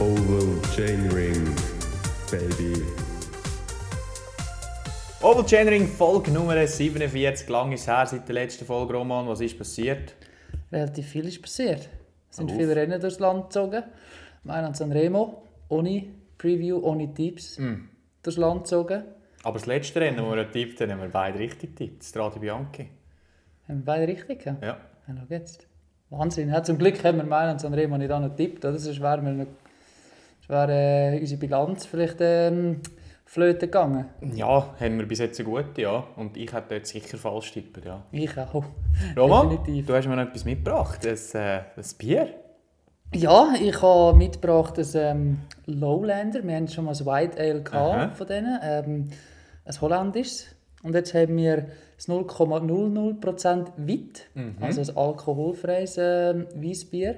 Oval Chainring, baby. Oval Chainring Folge Nummer 47. Lang ist her seit der letzten Folge, Roman. Was ist passiert? Relativ viel ist passiert. Es sind Auf. viele Rennen durchs Land gezogen. Mailand Sanremo, ohne Preview, ohne Tipps, Mm. durchs Land gezogen. Aber das letzte Rennen, das wir getippt haben, haben wir beide richtig getippt. Strade Bianchi. Haben wir beide richtig gehabt? Ja. Ja, schau jetzt. Wahnsinn. Ja, zum Glück haben wir Mailand Sanremo nicht angetippt, oder? Sonst wäre, wir wäre äh, unsere Bilanz vielleicht ähm, flöten gegangen. Ja, haben wir bis jetzt eine gute, ja. Und ich hätte dort sicher falsch tippt, ja. Ich auch. Roman, Definitiv. du hast mir noch etwas mitgebracht. Ein, äh, ein Bier. Ja, ich habe mitgebracht ein ähm, Lowlander. Wir hatten schon mal ein White Ale gehabt von denen. Ähm, ein holländisches. Und jetzt haben wir das 0,00% Wit, Mhm. also ein alkoholfreies ähm, Weissbier.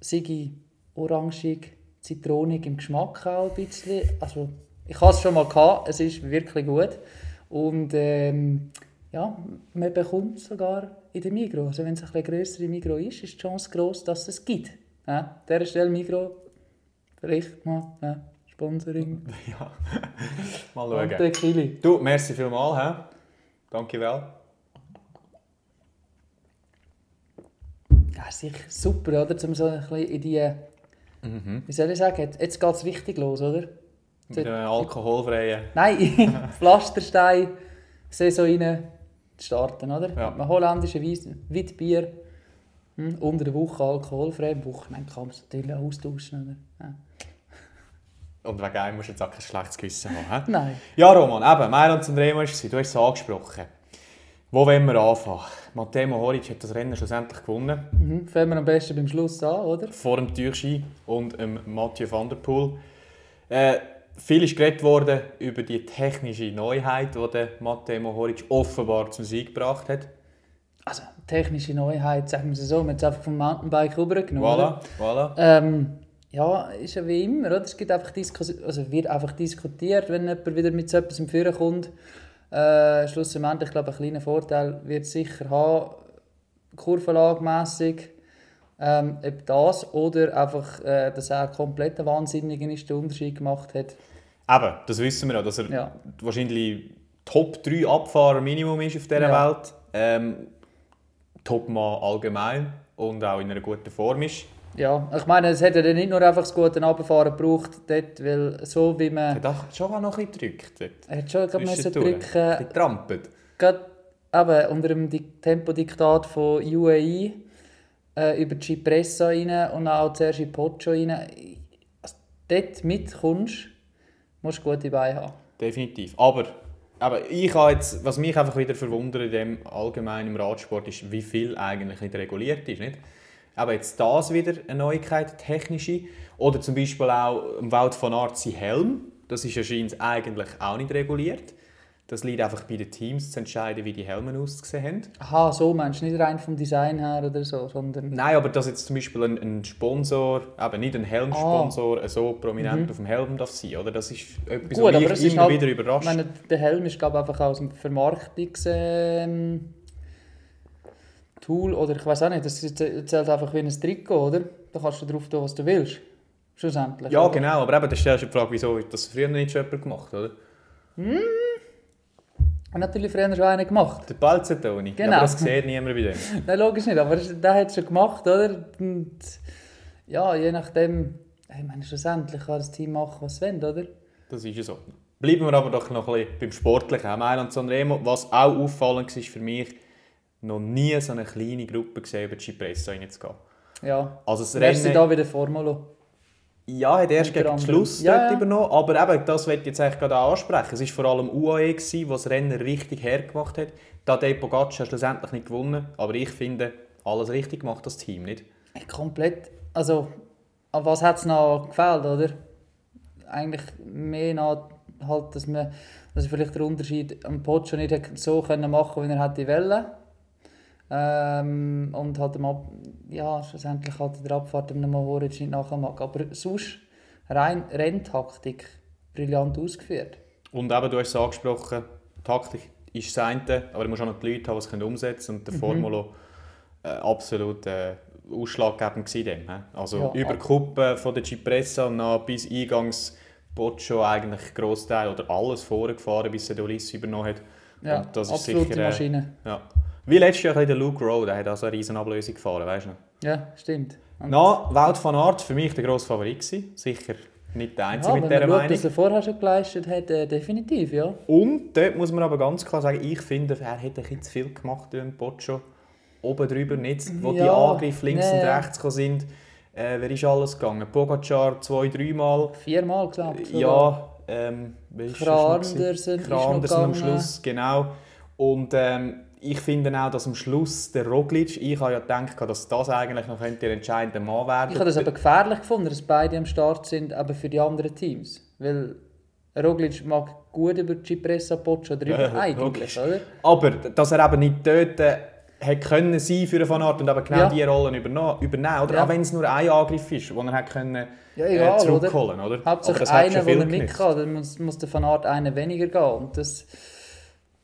Sigi orangig, zitronig im Geschmack auch ein bisschen. Also, ich habe es schon mal gehabt, es ist wirklich gut. Und ähm, ja, man bekommt es sogar in der Migros. Also wenn es ein bisschen grössere Migros ist, ist die Chance groß, dass es gibt. Ja, an dieser Stelle Migros, vielleicht mal ja, Sponsoring. Ja. Mal Und schauen. der Kili. Du, merci vielmals. He? Danke wel. Ja, sicher super, oder? Um so ein bisschen in die, Mhm. wie soll ich sagen, jetzt, jetzt geht es richtig los, oder? Mit einem alkoholfreien. Nein, in die Pflasterstein-Saison rein starten, oder? Ja. Mit einem holländischen Witbier, hm, unter der Woche alkoholfrei, am Wochenende kann man es natürlich auch austauschen, oder? Ja. Und wegen einem musst du jetzt auch kein schlechtes Gewissen haben. he? Nein. Ja, Roman, eben, Mailand Sanremo war es. Du hast es angesprochen. Wo wollen wir anfangen? Matteo Mohoric hat das Rennen schlussendlich gewonnen. Mhm. Fangen wir am besten beim Schluss an, oder? Vor dem Türschein und dem Mathieu van der Poel. Äh, viel ist geredet worden über die technische Neuheit, die Matteo Mohoric offenbar zum Sieg gebracht hat. Also, technische Neuheit, sagen wir es so, wir haben es einfach vom Mountainbike rübergenommen. Voilà, voilà. Ähm, ja, ist ja wie immer, oder? Es gibt einfach Diskus also wird einfach diskutiert, wenn jemand wieder mit so etwas im Führer kommt. Äh, schlussendlich, ich glaube, ein kleiner Vorteil wird es sicher haben, kurvenlagmässig. Ähm, ob das oder einfach, äh, dass er komplett ein Wahnsinniger ist, den Unterschied gemacht hat. Eben, das wissen wir ja, dass er Ja. wahrscheinlich Top 3 Abfahrer Minimum ist auf dieser Ja. Welt. Ähm, Topmann allgemein und auch in einer guten Form ist. Ja, ich meine, es hätte ja nicht nur einfach das gute Abfahren gebraucht, dort, weil so wie Er man... hat auch schon noch ein bisschen gedrückt. dort. Er hat schon glaub, müssen drücken, getrampelt. gerade eben unter dem Dik- Tempodiktat von UAE äh, über Cipressa rein und auch zuerst in Poggio rein. Also, dort mitkommst, musst du gute Beine haben. Definitiv. Aber, aber ich habe jetzt, was mich einfach wieder verwundert in dem allgemeinen Radsport ist, wie viel eigentlich nicht reguliert ist. Nicht? Aber jetzt das wieder eine Neuigkeit, technische. Oder zum Beispiel auch im Wout von sein Helm. Das ist anscheinend eigentlich auch nicht reguliert. Das liegt einfach bei den Teams zu entscheiden, wie die Helme ausgesehen haben. Aha, so meinst du, nicht rein vom Design her oder so, sondern... Nein, aber dass jetzt zum Beispiel ein, ein Sponsor, eben nicht ein Helmsponsor, so prominent auf dem Helm darf sein, oder? Das ist etwas, Gut, was aber mich immer halt- wieder Ich überrascht. meine, der Helm ist glaube ich, einfach aus dem Vermarktungs... Ähm, Tool oder ich weiß auch nicht, das zählt einfach wie ein Trikot, oder? Da kannst du drauf tun, was du willst. Schlussendlich. Ja, oder? genau, aber eben, da stellst du die Frage, wieso hat das früher nicht schon jemand gemacht, oder? Hat natürlich früher schon einer gemacht. Der Balzetoni. Genau. Aber das sieht niemand bei dem. Nein, logisch nicht, aber der hat es schon gemacht, oder? Und ja, je nachdem, ich meine, schlussendlich kann das Team machen, was es will, oder? Das ist ja so. Bleiben wir aber doch noch ein bisschen beim Sportlichen. Mailand Sanremo, was auch auffallend war für mich, noch nie so eine kleine Gruppe gesehen, über die Cipressa reinzugehen. Ja. Also das Rennen... da wieder Formulo. Ja, hat erst gegen anderem. Schluss Ja, dort ja. übernommen. Aber eben, das wollte ich jetzt eigentlich gerade ansprechen. Es war vor allem UAE, gewesen, was das Rennen richtig hergemacht hat. Tadej Pogacar hat schlussendlich nicht gewonnen. Aber ich finde, alles richtig gemacht, das Team, nicht? Ey, Komplett. Also, an was hat es noch gefehlt, oder? Eigentlich mehr noch, halt, dass man dass vielleicht den Unterschied am Poggio nicht so können machen wie er hätte wollen. Ähm, und halt, mal, ja, schlussendlich halt der Abfahrt dem Mohoric nicht nachher mag. Aber sonst, rein Renntaktik, brillant ausgeführt. Und eben, du hast es angesprochen, Taktik ist das eine, aber du musst auch noch die Leute haben, die es umsetzen können. Und der Mhm. Formulo äh, absolut äh, ausschlaggebend gewesen. Dem, also Ja, über die ab- Kuppe von der Cipressa dann bis eingangs Boccio eigentlich Großteil oder alles vorgefahren, bis er den Ulisses übernommen hat. Ja, Und das ist absolute sicher, äh, Maschine. Ja. Wie letztes Jahr der Luke Rowe, der hat also eine riesen Ablösung gefahren, weißt du noch? Ja, stimmt. Na, Wout van Aert für mich der grosse Favorit gewesen. Sicher nicht der Einzige ja, mit dieser Meinung. was er vorher schon geleistet hat, äh, definitiv, ja. Und dort muss man aber ganz klar sagen, ich finde, er hat ein bisschen zu viel gemacht im Boccio. Oben drüber nicht, wo die Ja, Angriffe links nee. und rechts sind. Äh, wer ist alles gegangen? Pogacar zwei, dreimal. Viermal, ich. sogar. Ja, ähm, wer ist Kran das noch gewesen? Andersen ist Kran noch Andersen am. Schluss, genau. Und ähm, ich finde auch, dass am Schluss der Roglic, ich habe ja gedacht, dass das eigentlich noch könnte der entscheidende Mann werden Ich habe das aber gefährlich gefunden, dass beide am Start sind, aber für die anderen Teams. Weil Roglic mag gut über Cipressa Poggio drüber, Ja, eigentlich, oder? Aber dass er eben nicht dort äh, hat können sein für Van Aert und eben genau Ja. die Rollen übernehmen, oder? Ja. Auch wenn es nur ein Angriff ist, wo er hat können, Ja, äh, egal, zurückholen oder? Aber Hauptsache das hat einer, der er mit kann, dann muss, muss der Van Aert einen weniger gehen. Und das,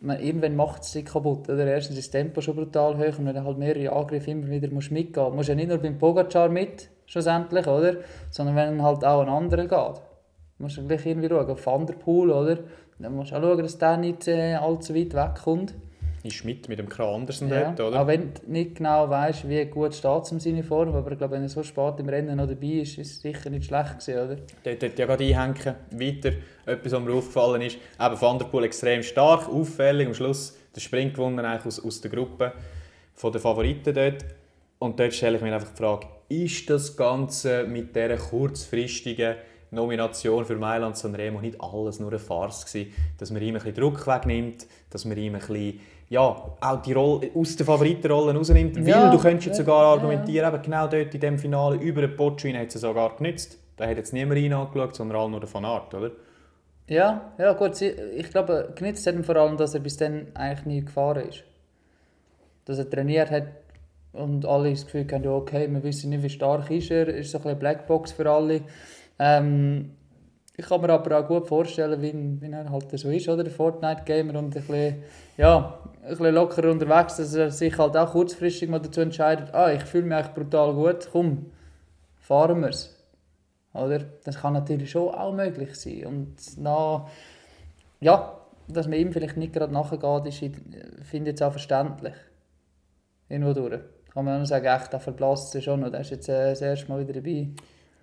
man, irgendwann macht es sich kaputt. Oder? Erstens ist das Tempo schon brutal hoch und wenn du halt mehrere Angriffe immer wieder musst mitgehen musst. Musst ja nicht nur beim Pogacar mit, schlussendlich, oder? sondern wenn halt auch ein anderer geht. Musst du gleich irgendwie schauen, auf Van der Poel, oder? Dann musst du auch schauen, dass der nicht äh, allzu weit wegkommt. Ist Schmidt mit dem Kran Andersen Ja. dort, oder? Auch wenn du nicht genau weißt, wie gut steht es um seine Form, aber ich glaube, wenn er so spät im Rennen noch dabei ist, ist es sicher nicht schlecht gewesen, oder? Dort dort ja gerade einhängen. Weiter, etwas, was mir aufgefallen ist. Eben Van der Poel extrem stark, auffällig. Am Schluss der Sprint gewonnen eigentlich aus, aus der Gruppe von den Favoriten dort. Und dort stelle ich mir einfach die Frage, ist das Ganze mit dieser kurzfristigen Nomination für Mailand Sanremo nicht alles nur eine Farce gewesen? Dass man ihm ein bisschen Druck wegnimmt, dass man ihm ein bisschen, ja, auch die Rolle, aus der Favoritenrolle rausnimmt. Ja, Weil du könntest jetzt sogar argumentieren, eben genau dort in dem Finale über den Poggio hat es sogar genützt. Da hat jetzt niemand rein angeschaut, sondern alle nur der Van Aert, oder? Ja, ja gut, ich glaube, genützt hat ihm vor allem, dass er bis dann eigentlich nie gefahren ist. Dass er trainiert hat und alle das Gefühl haben, okay, wir wissen nicht, wie stark ist er, ist so ein bisschen Blackbox für alle. Ähm, ich kann mir aber auch gut vorstellen, wie, wie er halt so ist, oder? Der Fortnite-Gamer und ein bisschen, ja, ein bisschen lockerer unterwegs, dass er sich halt auch kurzfristig mal dazu entscheidet, ah, ich fühle mich eigentlich brutal gut, komm, fahren wir es. Das kann natürlich schon auch möglich sein. Und na, ja, dass man ihm vielleicht nicht gerade nachgeht, ist, finde ich jetzt auch verständlich. Irgendwo durch. Kann man auch sagen, echt, der verblasst sich schon noch. Der ist jetzt äh, das erste Mal wieder dabei.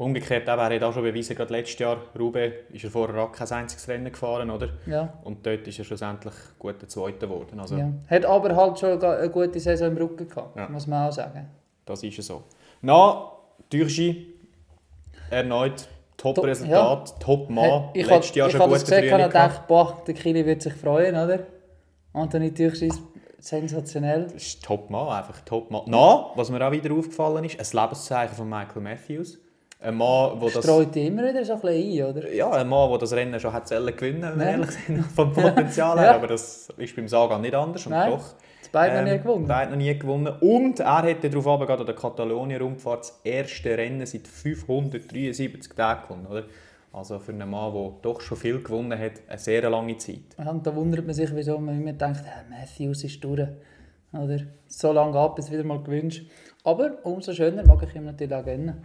Umgekehrt, eben, er hat auch schon bewiesen, gerade letztes Jahr, Roubaix, ist er vorher auch kein einziges Rennen gefahren, oder? Ja, Und dort ist er schlussendlich guter Zweiter geworden. Also, ja. Hat aber halt schon eine gute Saison im Rücken gehabt, Ja. muss man auch sagen. das ist ja so. Na, Türschi, erneut Top-Resultat, Top-Mann. ich Letztes Jahr ich schon und Frühling gehabt. gedacht, boah, der Kili wird sich freuen, oder? Anthony Türksch ist sensationell. Das ist Top-Mann, einfach Top-Mann. Na, was mir auch wieder aufgefallen ist, ein Lebenszeichen von Michael Matthews. Ein Mann, wo das... Streut immer wieder so ein bisschen ein, oder? Ja, ein Mann, der das Rennen schon hat sollen gewinnen wenn wir Ja. ehrlich sind, vom Potenzial her. Ja. Aber das ist beim Sagan nicht anders. Und Nein, doch, beide ähm, ähm, nie gewonnen. Beide noch nie gewonnen. Und er hätte darauf gerade an der Katalonien-Rundfahrt das erste Rennen seit 573 Tagen gewonnen. Oder? Also für einen Mann, der doch schon viel gewonnen hat, eine sehr lange Zeit. Ja, und da wundert man sich, wieso man immer denkt, hey, Matthews ist durch. Oder? So lange ab, bis wieder mal gewünscht. Aber umso schöner mag ich ihm natürlich auch gönnen.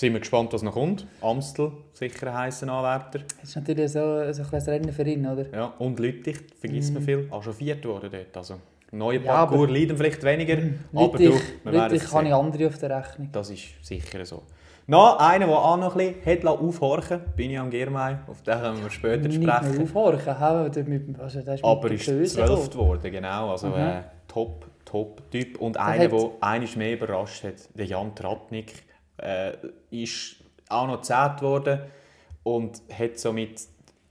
Sind wir gespannt, was noch kommt. Amstel, sicher ein heißer Anwärter. Das ist natürlich so, so ein kleines Rennen für ihn, oder? Ja, und Lüttich, vergisst man viel, auch schon viert worden dort. Also, neue Mhm. Ja, leiden vielleicht weniger, aber du, werden Lüttich sehen. ich andere auf der Rechnung. Das ist sicher so. Noch einer, der auch noch ein bisschen hat aufhorchen bin ich am Girmay. Auf den können wir später Nicht sprechen. aufhorchen, haben wir mit, also das ist Aber mit ist zwölft geworden, genau. Also Mhm. äh, top, top Typ. Und einer, der eines mehr überrascht hat, der Jan Tratnik, äh, ist auch noch zehnt geworden und hat somit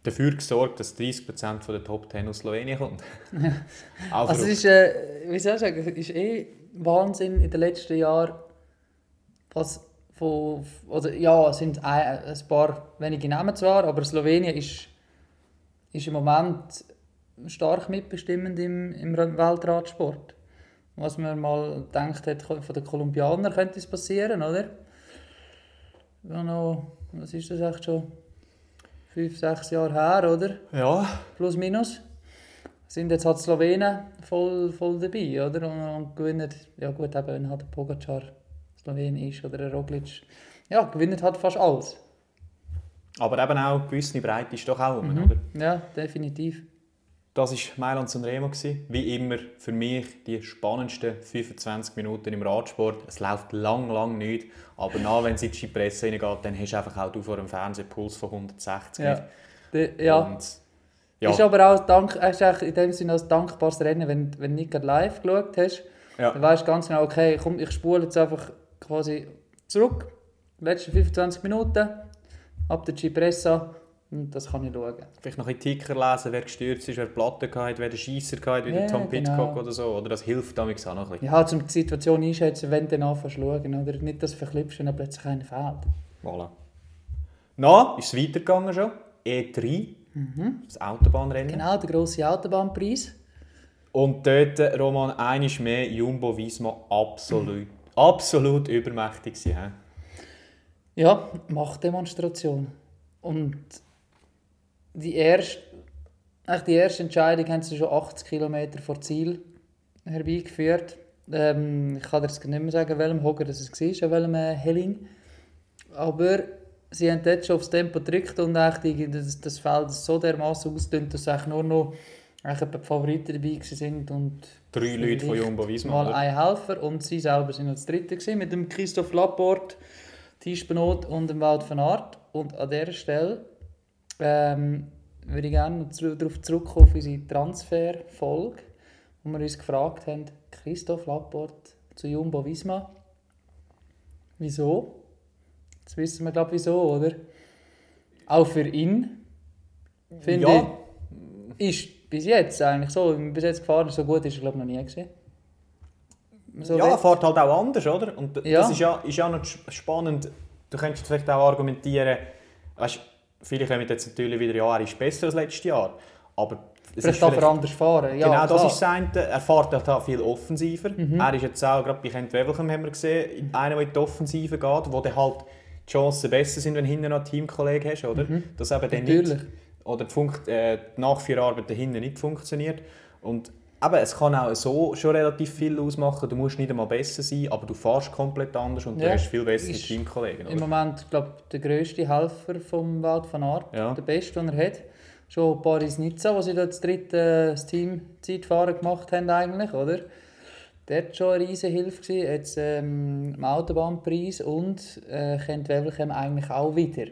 dafür gesorgt, dass 30% von der Top 10 aus Slowenien kommt. Also es ist, äh, wie soll ich sagen, ist eh Wahnsinn in den letzten Jahren, was von, oder ja, es sind ein, ein paar wenige Namen zwar, aber Slowenien ist, ist im Moment stark mitbestimmend im, im Weltradsport. Was man mal gedacht hat, von den Kolumbianern könnte es passieren, oder? Ja, noch, was ist das echt schon? Fünf, sechs Jahre her, oder? ja, plus minus. Sind jetzt halt Slowenen voll, voll dabei, oder? Und, und gewinnen, ja gut, eben, wenn halt Pogacar Slowen ist oder ein Roglic. Ja, gewinnt halt fast alles. Aber eben auch eine gewisse Breite ist doch auch rum, Mhm. oder? Ja, definitiv. Das war Mailand und Remo. gewesen. Wie immer für mich die spannendsten 25 Minuten im Radsport. Es läuft lang, lang nicht. Aber nach, wenn es in die Presse reingeht, dann hast du einfach auch du vor dem Fernsehen Puls von 160. Ja. De, ja. Und, ja. Ist aber auch dank, ist eigentlich in dem Sinne ein dankbares Rennen, wenn, wenn du nicht gerade live geschaut hast. Ja. Dann weißt du ganz genau, okay, komm, ich spule jetzt einfach quasi zurück. Die letzten 25 Minuten, ab der Cipressa und das kann ich schauen. Vielleicht noch ein Ticker lesen, wer gestürzt ist, wer Platte hatte, wer den Scheisser hatte, wie Ja, Tom Pitcock genau. oder so. Oder das hilft damit auch noch ein bisschen. Ja, um die Situation einschätzen, wenn du dann anfängst zu schauen. Oder nicht, dass du verklippst, wenn dann plötzlich einer fehlt. Voilà. Na, ist es weitergegangen schon. E3, das Autobahnrennen. Genau, der grosse Autobahnpreis. Und dort, Roman, einiges mehr Jumbo Visma absolut, absolut übermächtig hä? Ja, Machtdemonstration. Und die erste, eigentlich die erste Entscheidung haben sie schon 80 km vor Ziel herbeigeführt. Ähm, ich kann dir jetzt nicht mehr sagen, welchem Hoger das war, an welchem äh, Helling. Aber sie haben dort schon aufs Tempo gedrückt und eigentlich das, das Feld so dermaßen ausdünnt, dass eigentlich nur noch eigentlich die Favoriten dabei sind und Drei Leute von Jumbo Visma. mal oder? ein Helfer und sie selber sind als Dritte gewesen, mit dem Christoph Laporte, Tisch Benot und dem Wout van Aert. Und an dieser Stelle ähm, würde ich gerne noch darauf zurückkommen auf unsere Transferfolge, wo wir uns gefragt haben, Christoph Laporte zu Jumbo Visma. Wieso? Jetzt wissen wir, glaube ich, wieso, oder? Auch für ihn, finde Ja. ich, ist bis jetzt eigentlich so, wie er bis jetzt gefahren so gut ist er, glaube ich, noch nie gesehen. So ja, er fährt halt auch anders, oder? Und Ja. das ist ja, ist ja noch sp- spannend. Du könntest vielleicht auch argumentieren, weißt, viele kommen jetzt natürlich wieder, ja, er ist besser als letztes Jahr. Aber es Vielleicht darf er anders fahren. Ja, genau, das klar. Mhm. ist das eine. Er fährt halt auch viel offensiver. Er ist jetzt auch, gerade bei Kent Wevelgem haben wir gesehen, einer, der in die Offensive geht, wo dann halt die Chancen besser sind, wenn du hinten noch einen Teamkollegen hast, oder? Dass eben dann nicht, Mhm. Natürlich. oder die, Funkt, äh, die Nachführarbeit dahinten nicht funktioniert. Und eben, es kann auch so schon relativ viel ausmachen. Du musst nicht einmal besser sein, aber du fährst komplett anders und du Ja, hast viel bessere Teamkollegen. Im Oder? Moment, glaube der grösste Helfer vom Wout van Aert, Ja. der beste, den er hat. Schon Paris-Nizza, wo sie dort das dritte äh, das Team Zeitfahren gemacht haben eigentlich, oder? Der war schon eine riesige Hilfe. gewesen. Jetzt ähm, im Autobahnpreis und äh, Kent Wevelgem eigentlich auch wieder.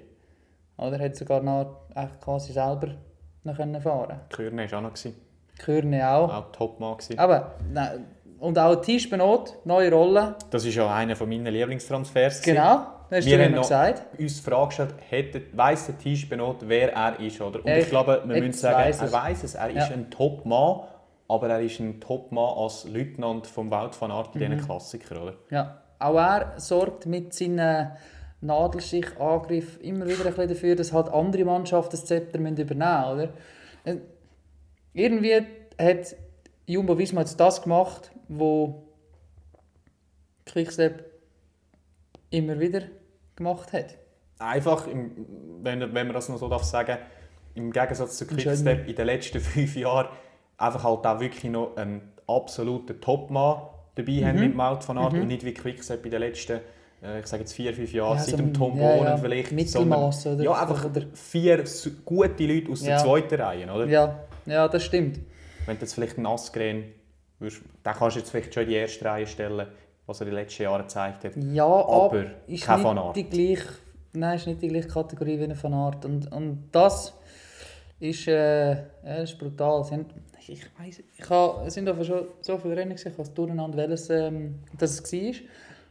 Oder hat sogar noch echt quasi selber noch können fahren. Kürne war auch noch. Gewesen. Kürne auch. Auch Topmann. gewesen. Aber, nein, und auch Tisch Benot, neue Rolle. Das ist ja einer meiner Lieblingstransfers. Genau, das hast Wir du haben noch gesagt. uns die Frage gestellt, hätte, weiss der Tisch benot, wer er ist, oder? Und Er- ich glaube, wir müssen sagen, weiss er weiß es. Er ist Ja. ein Top-Mann, aber er ist ein Top-Mann als Leutnant vom Wout van Aert in Mhm. diesen Klassikern, oder? Ja, auch er sorgt mit seinen Nadelstichangriff immer wieder ein bisschen dafür, dass halt andere Mannschaften das Zepter übernehmen müssen. Oder? Irgendwie hat Jumbo Visma jetzt das gemacht, wo Quickstep immer wieder gemacht hat. Einfach, im, wenn, wenn man das noch so darf sagen, im Gegensatz zu. Quickstep in den letzten fünf Jahren einfach halt auch wirklich noch einen absoluten Top-Mann dabei Mhm. haben mit Wout van Aert und nicht wie Quickstep in den letzten, äh, ich sage jetzt vier, fünf Jahren, Ja, seit so dem Tom ja, Bonen ja, vielleicht. Mittelmaß oder Ja, einfach oder? vier gute Leute aus der zweiten Reihe, oder? Ja, ja das stimmt. Wenn du jetzt vielleicht einen würdest, den kannst du jetzt vielleicht schon in die erste Reihe stellen, was er in den letzten Jahren gezeigt hat. Ja, Aber ist kein nicht Van Aert. die gleiche, nein, ist nicht die gleiche Kategorie wie ein Van Aert. Und, und das ist, äh, ja, ist brutal. Sie haben, ich weiss, ich habe, es sind aber schon so viele Rennen gesehen, ich es durcheinander, welches ähm, das es war,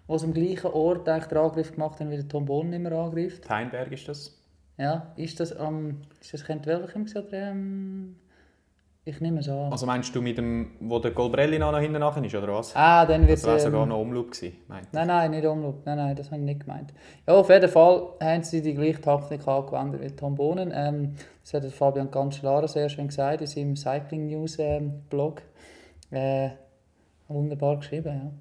wo sie am gleichen Ort eigentlich den Angriff gemacht haben, wie der Tom Bonen immer angreift. Heinberg ist das. Ja, ist das am, ist das Kent Welchem oder ähm, ich nehme es an. Also meinst du mit dem, wo der Golbrelli noch hinten nachher ist, oder was? ah, dann wird Das wäre sogar ähm, noch Umloop gewesen, meint Nein, nein, nicht Umlauf. Nein, nein, das habe ich nicht gemeint. Ja, auf jeden Fall haben sie die gleiche Taktik angewendet wie Tom Bonen. Ähm, das hat Fabian Cancellara sehr schön gesagt in seinem Cycling News ähm, Blog. Äh, wunderbar geschrieben, ja.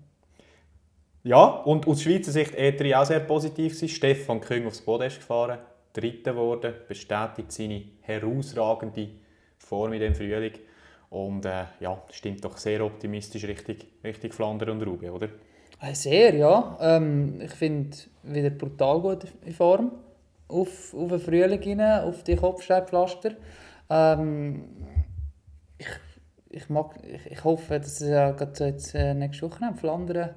Ja, und aus Schweizer Sicht E3 auch sehr positiv gewesen. Stefan Küng aufs Podest gefahren, Dritter geworden, bestätigt seine herausragende Form in dem Frühling. Und äh, ja, stimmt doch sehr optimistisch Richtung, Richtung Flandern und Roubaix, oder? Äh, Sehr, ja. Ähm, ich finde wieder brutal gut in Form. Auf, auf den Frühling hinein, auf die Kopfsteinpflaster. Ähm, ich, ich, mag, ich, ich hoffe, dass es so jetzt äh, nächste Woche am Flandern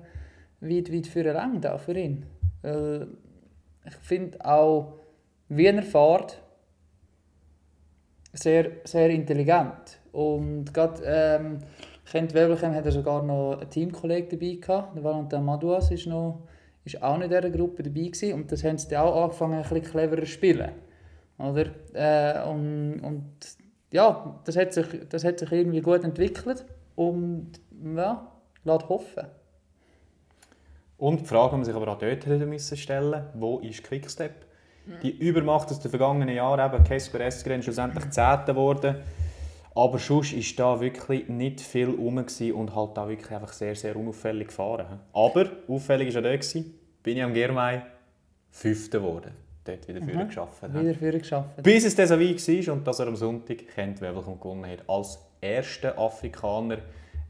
weit, weit für reicht, auch für ihn. Weil ich finde auch, wie er fährt, sehr, sehr intelligent. Und gerade ähm, Kent Wevelgem hat er sogar noch einen Teamkollegen dabei gehabt. Der Valentin Madouas ist, noch, ist auch in dieser Gruppe dabei gewesen. Und das haben sie dann auch angefangen, ein bisschen cleverer zu spielen. Oder? Äh, und, und ja, das hat, sich, das hat sich irgendwie gut entwickelt. Und ja, lässt hoffen. Und die Frage, die man sich aber auch dort hätte müssen stellen wo ist Quickstep? Die Übermacht aus den vergangenen Jahren, eben Kesper Eskren schlussendlich Zehnter geworden. Aber sonst war da wirklich nicht viel rum und halt auch wirklich einfach sehr, sehr unauffällig gefahren. Aber auffällig war auch dort, bin ich am Germay Fünfter geworden. Dort wieder mhm. geschafft. Wieder für geschafft. Bis es dann so weit war und dass er am Sonntag kennt, Wevelgem gewonnen hat. Als erster Afrikaner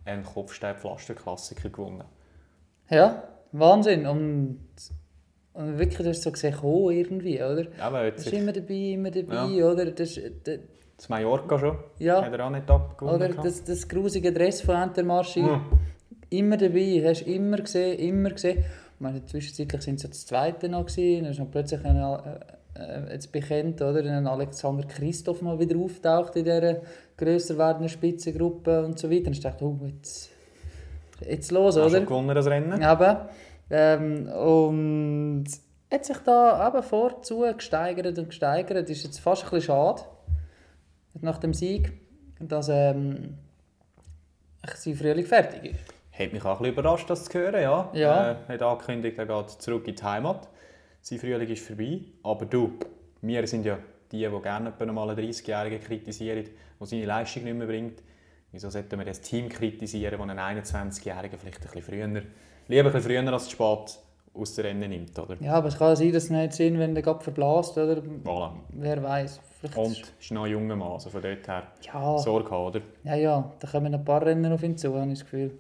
einen Kopfstein-Pflaster-Klassiker gewonnen. Ja, Wahnsinn. Und, und wirklich, das ist so gesehen, oh, irgendwie, oder? Ja, aber Das ist immer dabei, immer dabei, Ja. oder? Das, das, das Mallorca schon. Ja. Hat er auch nicht abgewonnen. oder das, das grusige Dress von Entermarschi. Hm. Immer dabei, hast du immer gesehen, immer gesehen. Ich meine, zwischenzeitlich sind sie das Zweite noch gewesen, dann ist noch plötzlich ein, äh, äh, jetzt bekannt, oder? Ein Alexander Christoph mal wieder auftaucht in dieser grösser werdenden Spitzengruppe und so weiter. Dann dachte ich, oh, jetzt, jetzt los, Hast oder? schon gewonnen, das Rennen? Eben. Ähm, und hat sich da eben vorzu gesteigert und gesteigert. Ist jetzt fast ein bisschen schade, nach dem Sieg, dass ähm, sein Frühling fertig ist. Hat mich auch ein bisschen überrascht, das zu hören, ja. Ja. Äh, hat angekündigt, er geht zurück in die Heimat. Sein Frühling ist vorbei. Aber du, wir sind ja die, die gerne mal einen 30-Jährigen kritisieren, der seine Leistung nicht mehr bringt. Wieso sollten wir das Team kritisieren, das einen 21-Jährigen vielleicht ein bisschen früher, lieber ein früher als zu spät aus dem Rennen nimmt, oder? Ja, aber es kann sein, dass es nicht Sinn, wenn der Gott verblasst, oder? Voilà. Wer weiß. Und ist noch ein junger Mann, also von dort her ja, Sorge haben, oder? ja, ja, da kommen ein paar Rennen auf ihn zu, habe ich das Gefühl.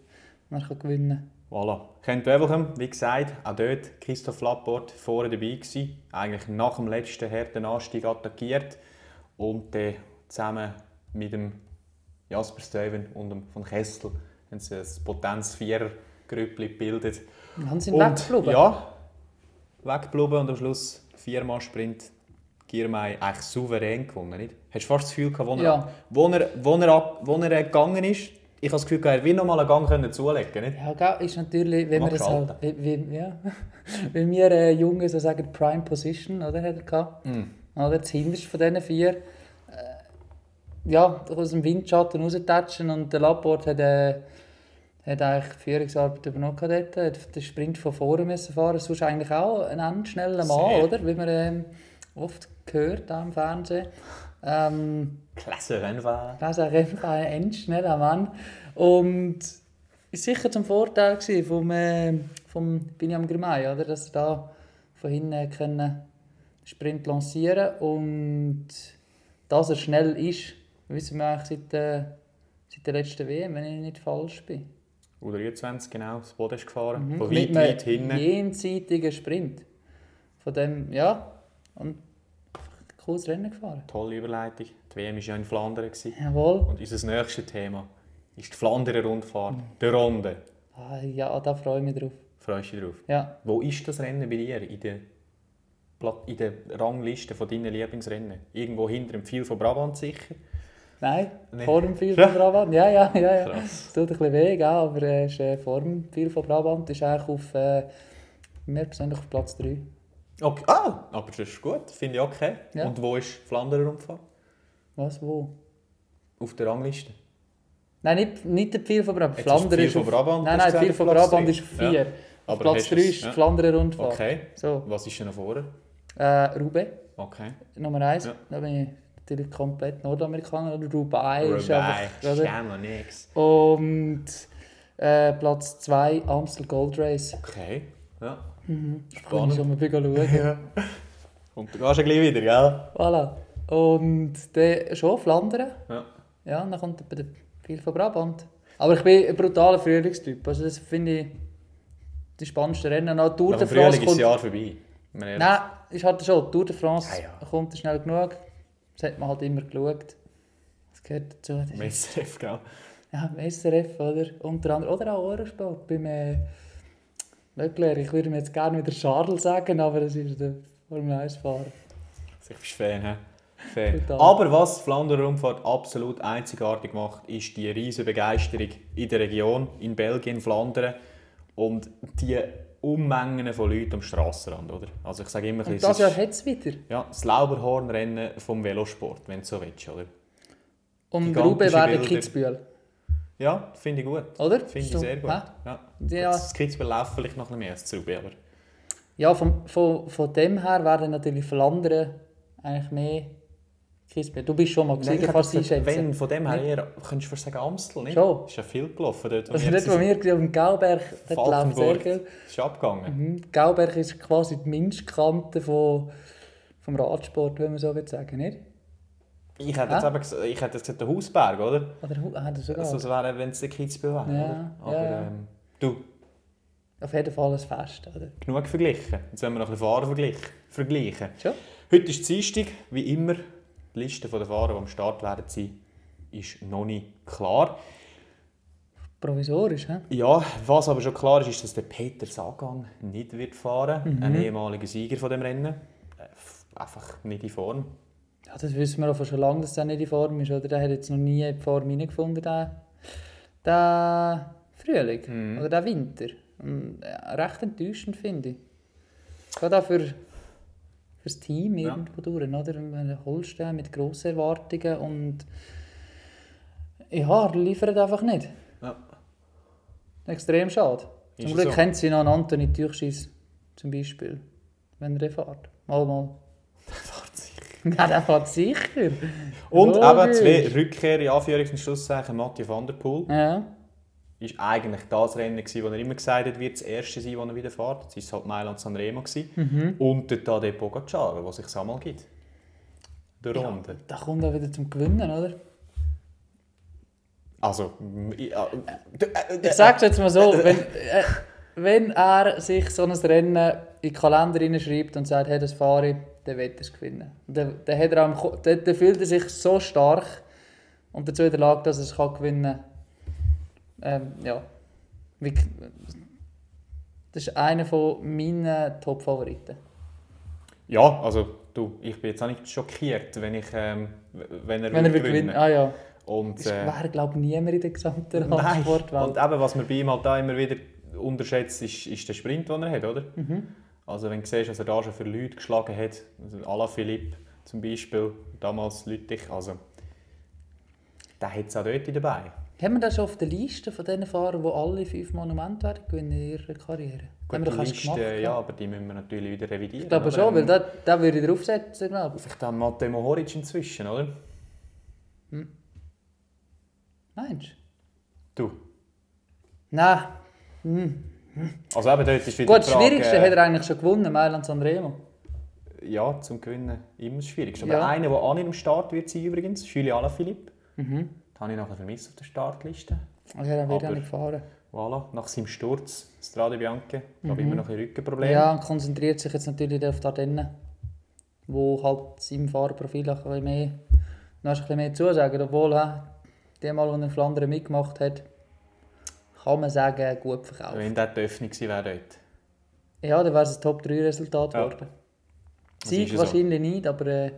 Man kann gewinnen. Voilà. Kent Wevelgem, wie gesagt, auch dort Christoph Lapport vorne dabei gewesen. Eigentlich nach dem letzten harten Anstieg attackiert. Und dann zusammen mit dem Jasper Stuyven und dem von Kessel haben sie ein Potenz-Vierer-Grüppli gebildet. Und haben sie ihn weggeblieben? Ja, weggeblieben und am Schluss viermal Sprint Giermei eigentlich souverän gewonnen. Nicht? Hast du fast das Gefühl gehabt, wo er, Ja. wo er, wo er, ab- wo er gegangen ist, ich habe das Gefühl, er will noch mal einen Gang können zulegen nicht? Ja, gell, ist natürlich, wenn wir es halt, wie, ja, wenn wir äh, Jungen so sagen, Prime Position, oder, hat er gehabt, Mm. oder, das hinterste von diesen vier, äh, ja, aus dem Windschatten raustatschen und der Lapport hat, äh, hat eigentlich Führungsarbeit übernommen dort, hat den Sprint von vorne müssen fahren, sonst eigentlich auch ein endschneller Mann, Sehr. oder, wie man ähm, oft hört auch im Fernsehen. Ähm, Klasse Rennfahrer. jeden Fall ein endschneller Mann. Und ist sicher zum Vorteil vom, äh, vom Binyam Girmay, oder? dass er da von hinten können Sprint lancieren und dass er schnell ist, wissen wir eigentlich seit, äh, seit der letzten WM, wenn ich nicht falsch bin. Oder 23 genau, das Boden ist gefahren. Mhm. Von weit, weit hinten. jenseitigen Sprint. Von dem, ja, und cooles Rennen gefahren. Tolle Überleitung. Die WM war ja in Flandern. Gewesen. Jawohl. Und unser nächstes Thema ist die Flanderer Rundfahrt. Der Ronde. Ah, ja, da freue ich mich drauf. Freust du dich drauf? Ja. Wo ist das Rennen bei dir in der, in der Rangliste von deinen Lieblingsrennen? Irgendwo hinter dem Pfeil von Brabant sicher? Nein, Nee. vor dem Pfeil von Brabant. Ja, ja, ja. ja. Krass. Tut ein bisschen weh, gell, aber äh, ist, äh, vor dem Pfeil von Brabant ist eigentlich auf, äh, mir persönlich auf Platz 3. Okay. Ah, aber das ist gut. Finde ich okay. Ja. Und wo ist die Flanderer Rundfahrt? Was, wo? Auf der Rangliste. Nein, nicht, nicht der Pfeil von Brabant. Ist Flandern ist von auf, Brabant, Nein, nein, gesagt, von Brabant ist auf 4. Ja. Auf Platz hast du 3 es- ist ja. Flandern Rundfahrt. Okay. So, Was ist denn vorher? äh, Roubaix, Okay. Nummer 1. Ja. Da bin ich natürlich komplett Nordamerikaner. Oder Roubaix ist Roubaix. einfach... Oder? Noch nix. Und äh, Platz 2 Amstel Gold Race. Okay. Ja. Mhm. Ich Spannend. schon mal schauen. Und du gehst ja gleich wieder, gell? Voilà. Und dann schon Flandern. Ja. Ja, dann kommt der Pfeil von Brabant. Aber ich bin ein brutaler Frühlingstyp. Also das finde ich... die spannendsten Rennen. Noch Tour de Frühling France ist das. Jahr vorbei. Nein, ist halt schon. Tour de France Ah, ja. kommt schnell genug. Das hat man halt immer geschaut. Das gehört dazu. Das Messref, gell? ja, SRF, oder? Unter anderem. Oder auch Eurosport. Beim äh, Leclerc. Ich würde mir jetzt gerne wieder Charles sagen, aber das ist der Formel 1-Fahrer. Also Ich bin Fan, hä? Fan. Aber was die Flanderer Rundfahrt absolut einzigartig macht, ist die riesige Begeisterung in der Region, in Belgien, Flandern und die Unmengen von Leuten am Strassenrand, oder? Also ich sage immer, Und das Jahr hat es wieder. ja, das Lauberhornrennen vom Velosport, wenn du so willst, oder? Und Gigantische Rube wäre Bilder. Kitzbühel. Ja, finde ich gut. Oder? Finde ich sehr gut. hä? Ja. Ja. Das Kitzbühel läuft vielleicht noch ein bisschen mehr als Zrubi, aber Ja, von, von, von dem her wäre natürlich Flandern eigentlich mehr Kitzbühel. Du bist schon mal gesehen, kannst du gesagt, einschätzen. wenn, von dem her eher, könntest du fast sagen Amstel, nicht? Schon. Ist ja viel gelaufen dort. Also jetzt wo wir dem Gauberg, dort läuft sehr viel. ist abgegangen. Mhm. Gauberg ist quasi die Minskante von, vom Radsport, wenn man so will sagen, nicht? Ich hätte Hä? jetzt eben gesagt, ich hätte jetzt gesagt, der Hausberg, oder? Oder ah, das sogar. Also, das wäre, wenn es der Kitzbühel wäre, Ja, oder? Aber ja, ja. Ähm, du, Auf jeden Fall ein Fest, oder? genug verglichen. Jetzt wollen wir noch ein bisschen Fahrer vergleichen. vergleichen. Schon? Heute ist Dienstag, wie immer. Die Liste der Fahrer, die am Start werden sein, ist noch nicht klar. Provisorisch, hä? Ja, was aber schon klar ist, ist, dass der Peter Sagan nicht wird fahren Mhm. Ein ehemaliger Sieger von dem Rennen. Äh, Einfach nicht in Form. Ja, das wissen wir auch schon lange, dass er nicht in Form ist, oder? Der hat jetzt noch nie in die Form hineingefunden, der, der Frühling Mhm. oder der Winter. Und, äh, recht enttäuschend, finde ich. Gerade auch für, für das Team Ja. irgendwo durch, oder? Wenn Holstein mit grossen Erwartungen und ja, er liefert einfach nicht. Ja. Extrem schade. Ist Zum Glück so? kennt sie noch einen Anthony Türschis zum Beispiel, wenn er den fährt. Mal, mal. Ja, der fährt sicher. Und eben Logisch. zwei Rückkehr in Anführungs- und Schlusszeichen. Mathieu van der Poel Ja. War eigentlich das Rennen, gewesen, wo er immer gesagt hat, wird das erste sein, das er wieder fährt. Jetzt war es halt Mailand Sanremo. gewesen. Mhm. Und der Tadej Pogacar, der sich es einmal gibt. Der Runde. Da kommt er wieder zum Gewinnen, oder? Also, ja, äh, äh, Ich sage jetzt mal so, wenn, äh, wenn er sich so ein Rennen in den Kalender hineinschreibt und sagt, hey, das fahre ich, dann wird er es gewinnen. Dann, dann, hat er auch dann, dann fühlt er sich so stark und dazu in der Lage, dass er es kann gewinnen kann. Ähm, ja. Das ist einer von meinen Top-Favoriten. Ja, also du, ich bin jetzt auch nicht schockiert, wenn, ich, ähm, wenn er Wenn er gewinnen Ah ja. Und, Das äh, wäre, glaube ich, niemand in der gesamten Radsportwelt. und eben, was man bei ihm halt da immer wieder unterschätzt, ist, ist der Sprint, den er hat, oder? Mhm. Also wenn du siehst, was er da schon für Leute geschlagen hat, also Alaphilippe zum Beispiel, damals Lüttich, also der hat es auch dort dabei. Haben wir das schon auf der Liste von den Fahrern, die alle fünf Monumente werden gewinnen in ihrer Karriere? Gut, die Liste, gemacht. ja, aber die müssen wir natürlich wieder revidieren. Ich glaube schon, weil da, da würde ich draufsetzen, glaube ich. Vielleicht dann Matteo Mohoric inzwischen, oder? Meinst Du. du? Nein. Hm. Also eben dort ist wieder Gut, das Schwierigste äh, hat er eigentlich schon gewonnen, Mailand Sanremo. Ja, zum Gewinnen immer das Schwierigste. Aber Ja. einer, der auch nicht am Start wird sein übrigens, Julie Alaphilippe. Mhm. Den habe ich nachher vermisst auf der Startliste. Also dann wird er nicht fahren. Voilà, nach seinem Sturz, Strade Bianche, da habe ich immer noch ein Rückenproblem. Mhm. Ja, und konzentriert sich jetzt natürlich auf die Ardennen, wo halt seinem Fahrerprofil ein bisschen mehr, noch ein bisschen mehr zusagen. Obwohl, der Mal, als er in Flandern mitgemacht hat, kann man sagen, gut verkauft. Wenn das die Öffnung wäre dort. Ja, dann wäre es ein Top-3-Resultat Ja. geworden. Das Sieg ja so. wahrscheinlich nicht, aber äh,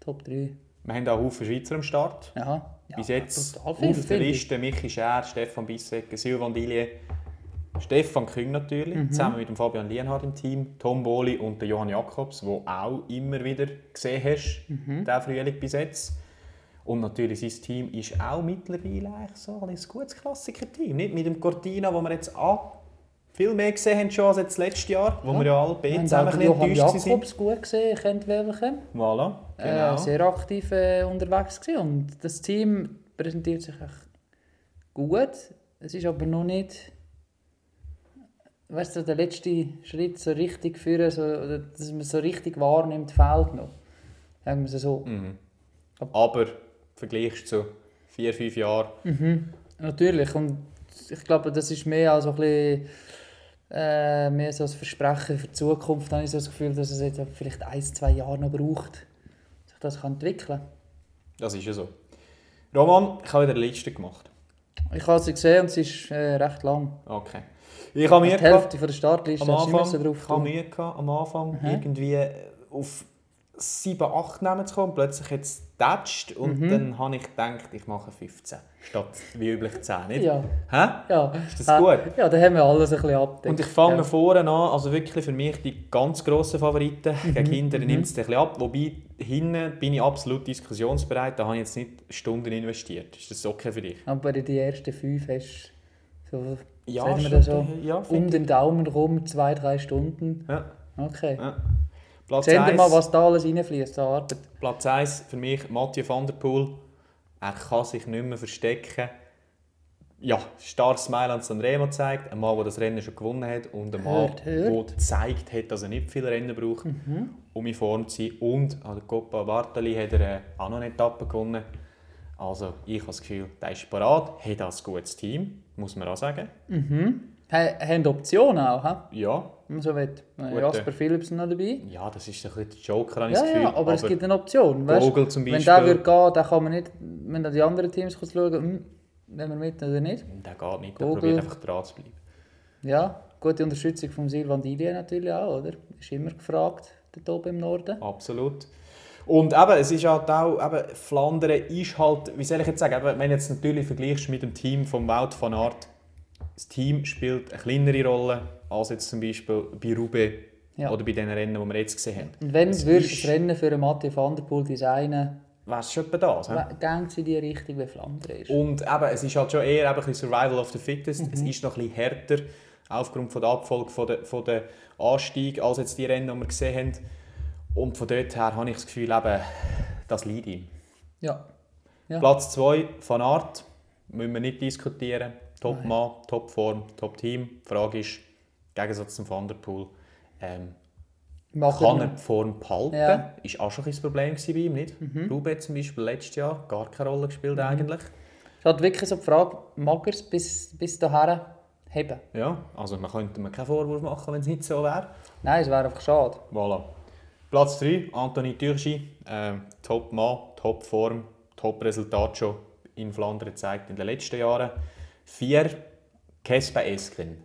Top 3. Wir haben auch Haufen Schweizer am Start. Ja, ja Bis jetzt auf der. Liste Michi Schär, Stefan Bissegger, Sylvain Dillier, Stefan Küng natürlich, Mhm. zusammen mit dem Fabian Lienhardt im Team, Tom Boli und der Johann Jakobs, wo auch immer wieder gesehen hast, Mhm. der Frühling bis jetzt. Und natürlich sein Team ist auch mittlerweile eigentlich so ein gutes Klassiker-Team. Nicht mit dem Cortina, wo wir jetzt auch viel mehr gesehen haben schon als jetzt letztes Jahr, wo wir ja alle beide zusammen ein bisschen enttäuscht. Jakobs gut gesehen, kennt welchen. Voilà, Äh, genau. sehr aktiv äh, unterwegs gewesen. und das Team präsentiert sich echt gut. Es ist aber noch nicht weißt du, der letzte Schritt so richtig führen, so, dass man so richtig wahrnimmt, fehlt noch. Sagen wir es so. Mhm. Aber vergleichst zu vier, fünf Jahren, Natürlich. Und ich glaube, das ist mehr als so ein bisschen äh, mehr so ein Versprechen für die Zukunft. Habe ich so das Gefühl, dass es jetzt vielleicht ein, zwei Jahre noch braucht, sich das kann entwickeln Das ist ja so. Roman, ich habe wieder eine Liste gemacht. Ich habe sie gesehen und sie ist äh, recht lang. Okay. Ich habe mir Die Hälfte von der Startliste am Anfang, drauf ich habe gehabt, am Anfang Mhm. irgendwie auf 7, 8 Namen zu kommen. Plötzlich hat es getatscht und Mhm. dann habe ich gedacht, ich mache 15 statt wie üblich 10. Nicht? Ja, Hä? ja. Ist das gut? Ja, da haben wir alles ein bisschen abgedeckt. Und ich fange ja. vorne an, also wirklich für mich die ganz grossen Favoriten. Mhm, Gegen hinten nimmt es ein bisschen ab. Wobei, hinten bin ich absolut diskussionsbereit. Da habe ich jetzt nicht Stunden investiert. Ist das okay für dich? Aber die ersten fünf hast du so Ja, Sagen wir das so? ja, um den Daumen rum, zwei, drei Stunden. Ja, Okay. ja. Platz wir 1, mal, was da alles reinfließt an Arbeit. Platz 1 für mich Mathieu van der Poel. Er kann sich nicht mehr verstecken. Ja, starkes an Sanremo zeigt. Ein Mann, der das Rennen schon gewonnen hat. Und ein Mann. Mhm. der gezeigt hat, dass er nicht viel Rennen braucht, um in Form zu sein. Und an der Coppa Bartali hat er äh, auch noch eine Etappe gewonnen. Also ich habe das Gefühl, der ist parat, hat ein gutes Team, muss man auch sagen. Ha- Haben Optionen auch, he? Ja, So wird äh. Jasper Philipsen noch dabei. ja das ist ein bisschen der Joker, habe ich Ja, das Gefühl. ja, aber, es gibt eine Option. Weißt? Vogel zum Wenn Beispiel. der würde gehen, dann kann man nicht, wenn die anderen Teams schauen, hm, nehmen wir mit oder nicht. Der geht nicht, der Vogel. probiert einfach dran zu bleiben. Ja, gute Unterstützung von Silvan Didier natürlich auch, oder? Ist immer gefragt, dort oben im Norden. Absolut. Und eben, es ist halt auch, eben, Flandern ist halt, wie soll ich jetzt sagen, eben, wenn du jetzt natürlich vergleichst mit dem Team von Wout van Aert, das Team spielt eine kleinere Rolle als jetzt zum Beispiel bei Roubaix Ja. oder bei den Rennen, die wir jetzt gesehen haben. Und wenn Es würdest du ist- das Rennen für einen Mathieu van der Poel designen, Weißt du schon etwa das? denkt sie in die Richtung, wie Flandern ist. Und eben, es ist halt schon eher eben ein Survival of the Fittest. Mhm. Es ist noch ein bisschen härter aufgrund von der Abfolge von der, von der Anstieg als jetzt die Rennen, die wir gesehen haben. Und von dort her habe ich das Gefühl, eben, das liegt ihm. Ja. Ja. Platz 2, Van Art, müssen wir nicht diskutieren. Top Mann, Top Form, Top Team. Die Frage ist, im Gegensatz zum Van der Poel, ähm, kann er die Form behalten? Ja. Mhm. Ist auch schon ein Problem bei ihm, nicht? Roubaix zum Beispiel letztes Jahr, gar keine Rolle gespielt eigentlich. Es hat wirklich so die Frage, mag er es bis, bis dahin haben? Ja, also man könnte mir keinen Vorwurf machen, wenn es nicht so wäre. Nein, es wäre einfach schade. Voilà. Platz 3, Anthony Türchi. Ähm, top Mann, Top Form, Top Resultat schon in Flandern gezeigt in den letzten Jahren. 4, Kespe Esken.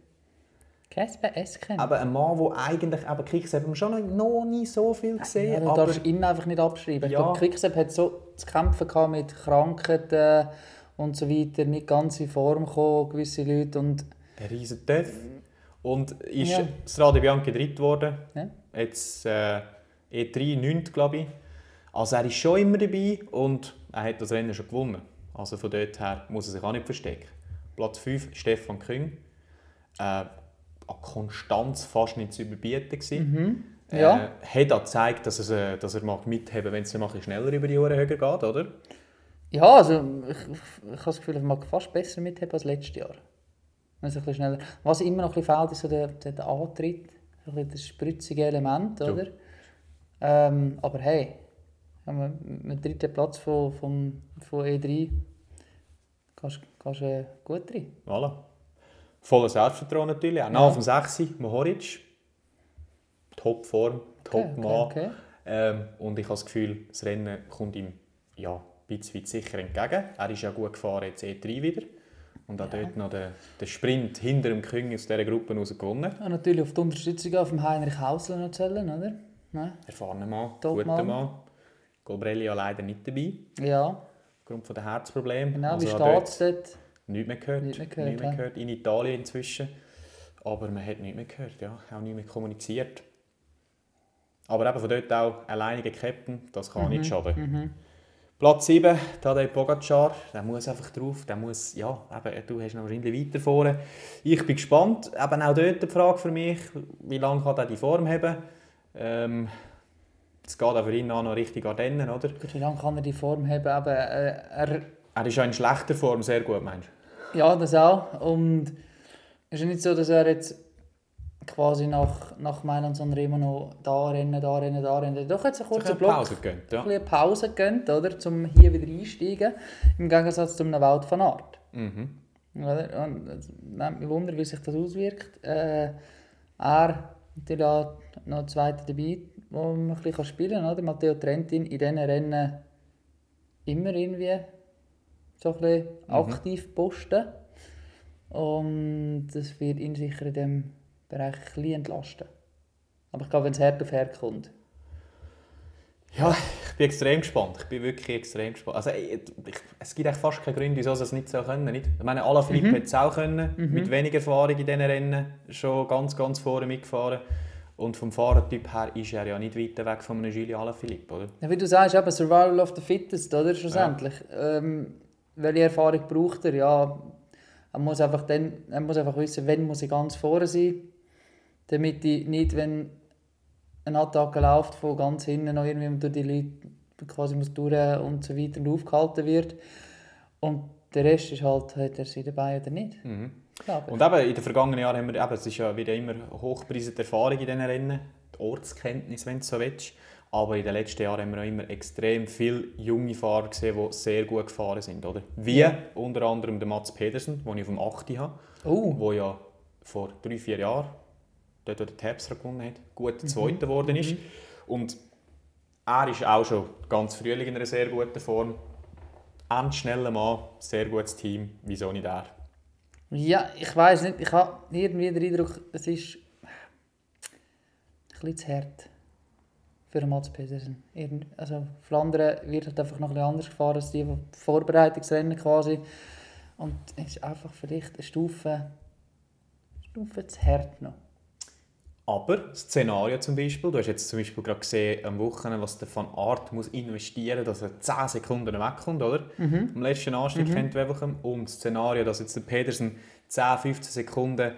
Casper Esken. Aber ein Mann, der eigentlich, aber haben wir schon noch, nie so viel gesehen. Ja, du aber darfst ihn einfach nicht abschreiben. Ja. Ich glaube, hat so zu kämpfen gehabt mit Krankheiten und so weiter, nicht ganz in Form gekommen, gewisse Leute. Und ein riesen Töff. Und ist Ja. Strade Bianchi dritt geworden. Ja. Jetzt äh, E3 9, glaube ich. Also er ist schon immer dabei und er hat das Rennen schon gewonnen. Also von dort her muss er sich auch nicht verstecken. Platz 5, Stefan Küng. Äh, an Konstanz fast nicht zu überbieten gewesen. Ja. Äh, hat auch gezeigt, dass, es, äh, dass er mag mitheben wenn es ein bisschen schneller über die Uhren höher geht, oder? ja, also ich, ich, ich habe das Gefühl, ich mag fast besser mitheben als letztes Jahr. Also ein bisschen schneller. Was immer noch ein bisschen fehlt, ist so der, der, der Antritt, ein bisschen das spritzige Element, Ja. oder? Ähm, aber hey, haben wir dem dritten Platz von, von, von E3 kannst du äh, gut rein. Voilà. Volles Selbstvertrauen natürlich. Auch nach dem 6. Mohoric. Topform, Okay, Top-Mann. okay, okay. Ähm, und ich habe das Gefühl, das Rennen kommt ihm ja, ein bisschen sicher entgegen. Er ist ja gut gefahren, jetzt E3 wieder. Und auch dort noch den, den Sprint hinter dem König aus dieser Gruppe raus gewonnen. Und natürlich auf die Unterstützung auch vom Heinrich Hausler noch zählen, oder? Ne? Erfahrener Mann, Top guter Mann. Mann. Colbrelli ja leider nicht dabei, Ja, aufgrund der Herzproblemen. genau. Also Wie steht es dort? Nichts mehr gehört. Nichts mehr gehört, Nichts mehr ja. gehört. In Italien inzwischen. Aber man hat nichts mehr gehört, ja. auch nicht mehr kommuniziert. Aber eben von dort auch alleiniger Captain, das kann Mhm, nicht schaden. Platz 7, Tadej Pogacar, der muss einfach drauf, der muss, ja, eben, du hast noch wahrscheinlich weiter vorne. Ich bin gespannt, eben auch dort die Frage für mich, wie lange kann er die Form haben? Ähm, es geht auch für ihn auch noch richtig Ardennen, oder? Gut, Wie lange kann er die Form haben? Aber, äh, er, Er ist ja in schlechter Form sehr gut, meinst du? ja, das auch. Und es ist nicht so, dass er jetzt quasi nach, nach Mailand Sanremo noch da rennen, da rennen, da rennen. Doch jetzt einen kurzen eine Block. Pause gönnt, ja. ein bisschen Pause gönnt, oder? Um hier wieder einsteigen. Im Gegensatz zu einem Wout van Aert. Mhm. Oder? Und es nimmt mich Wunder, wie sich das auswirkt. Äh, er natürlich auch noch einen zweiten dabei, wo man ein bisschen spielen kann. Oder? Matteo Trentin in diesen Rennen immer irgendwie so ein bisschen aktiv posten. Und das wird ihn sicher in diesem Bereich ein bisschen entlasten. Aber ich glaube, wenn es hart auf hart kommt. Ja, ich bin extrem gespannt. Ich bin wirklich extrem gespannt. Also, ich, ich, es gibt eigentlich fast keine Gründe, wieso sie es nicht so können. Nicht? Ich meine, Alaphilippe Mhm. hätte es auch können, mit weniger Erfahrung in diesen Rennen, schon ganz, ganz vorne mitgefahren. Und vom Fahrertyp her ist er ja nicht weit weg von einem Julien Alaphilippe, oder? Ja, wie du sagst, eben Survival of the Fittest, oder? Schlussendlich. Ähm, welche Erfahrung braucht er? Ja, er muss einfach, dann, er muss einfach wissen, wann muss ich ganz vorne sein, damit ich nicht, wenn eine Attacke läuft, von ganz hinten noch irgendwie durch die Leute quasi muss durch und so weiter und aufgehalten wird. Und der Rest ist halt, hat er sie dabei oder nicht. Glaube ich. Und eben, in den vergangenen Jahren haben wir, eben, es ist ja wieder immer hochpreisende Erfahrung in diesen Rennen, die Ortskenntnis, wenn du so willst. Aber in den letzten Jahren haben wir auch immer extrem viele junge Fahrer gesehen, die sehr gut gefahren sind. Oder? Wie unter anderem der Mats Pedersen, den ich auf dem 8. habe, Oh, der ja vor drei, vier Jahren dort, wo der Terpstra gewonnen hat, gut Zweiter geworden ist. Und er ist auch schon ganz frühling in einer sehr guten Form. Ein schneller Mann, sehr gutes Team. Wieso nicht er? Ja, ich weiß nicht. Ich habe irgendwie den Eindruck, es ist ein bisschen zu hart für Mats Pedersen. Also Flandern wird halt einfach noch ein anders gefahren als die Vorbereitungsrennen quasi. Und es ist einfach vielleicht eine Stufe, eine Stufe zu hart noch. Aber Szenario zum Beispiel, du hast jetzt zum Beispiel gerade gesehen am Wochenende, was der Van Art muss investieren muss, dass er 10 Sekunden wegkommt, oder? Am letzten Anstieg kennt Wevelgem. Und das Szenario, dass jetzt der Pedersen 10, 15 Sekunden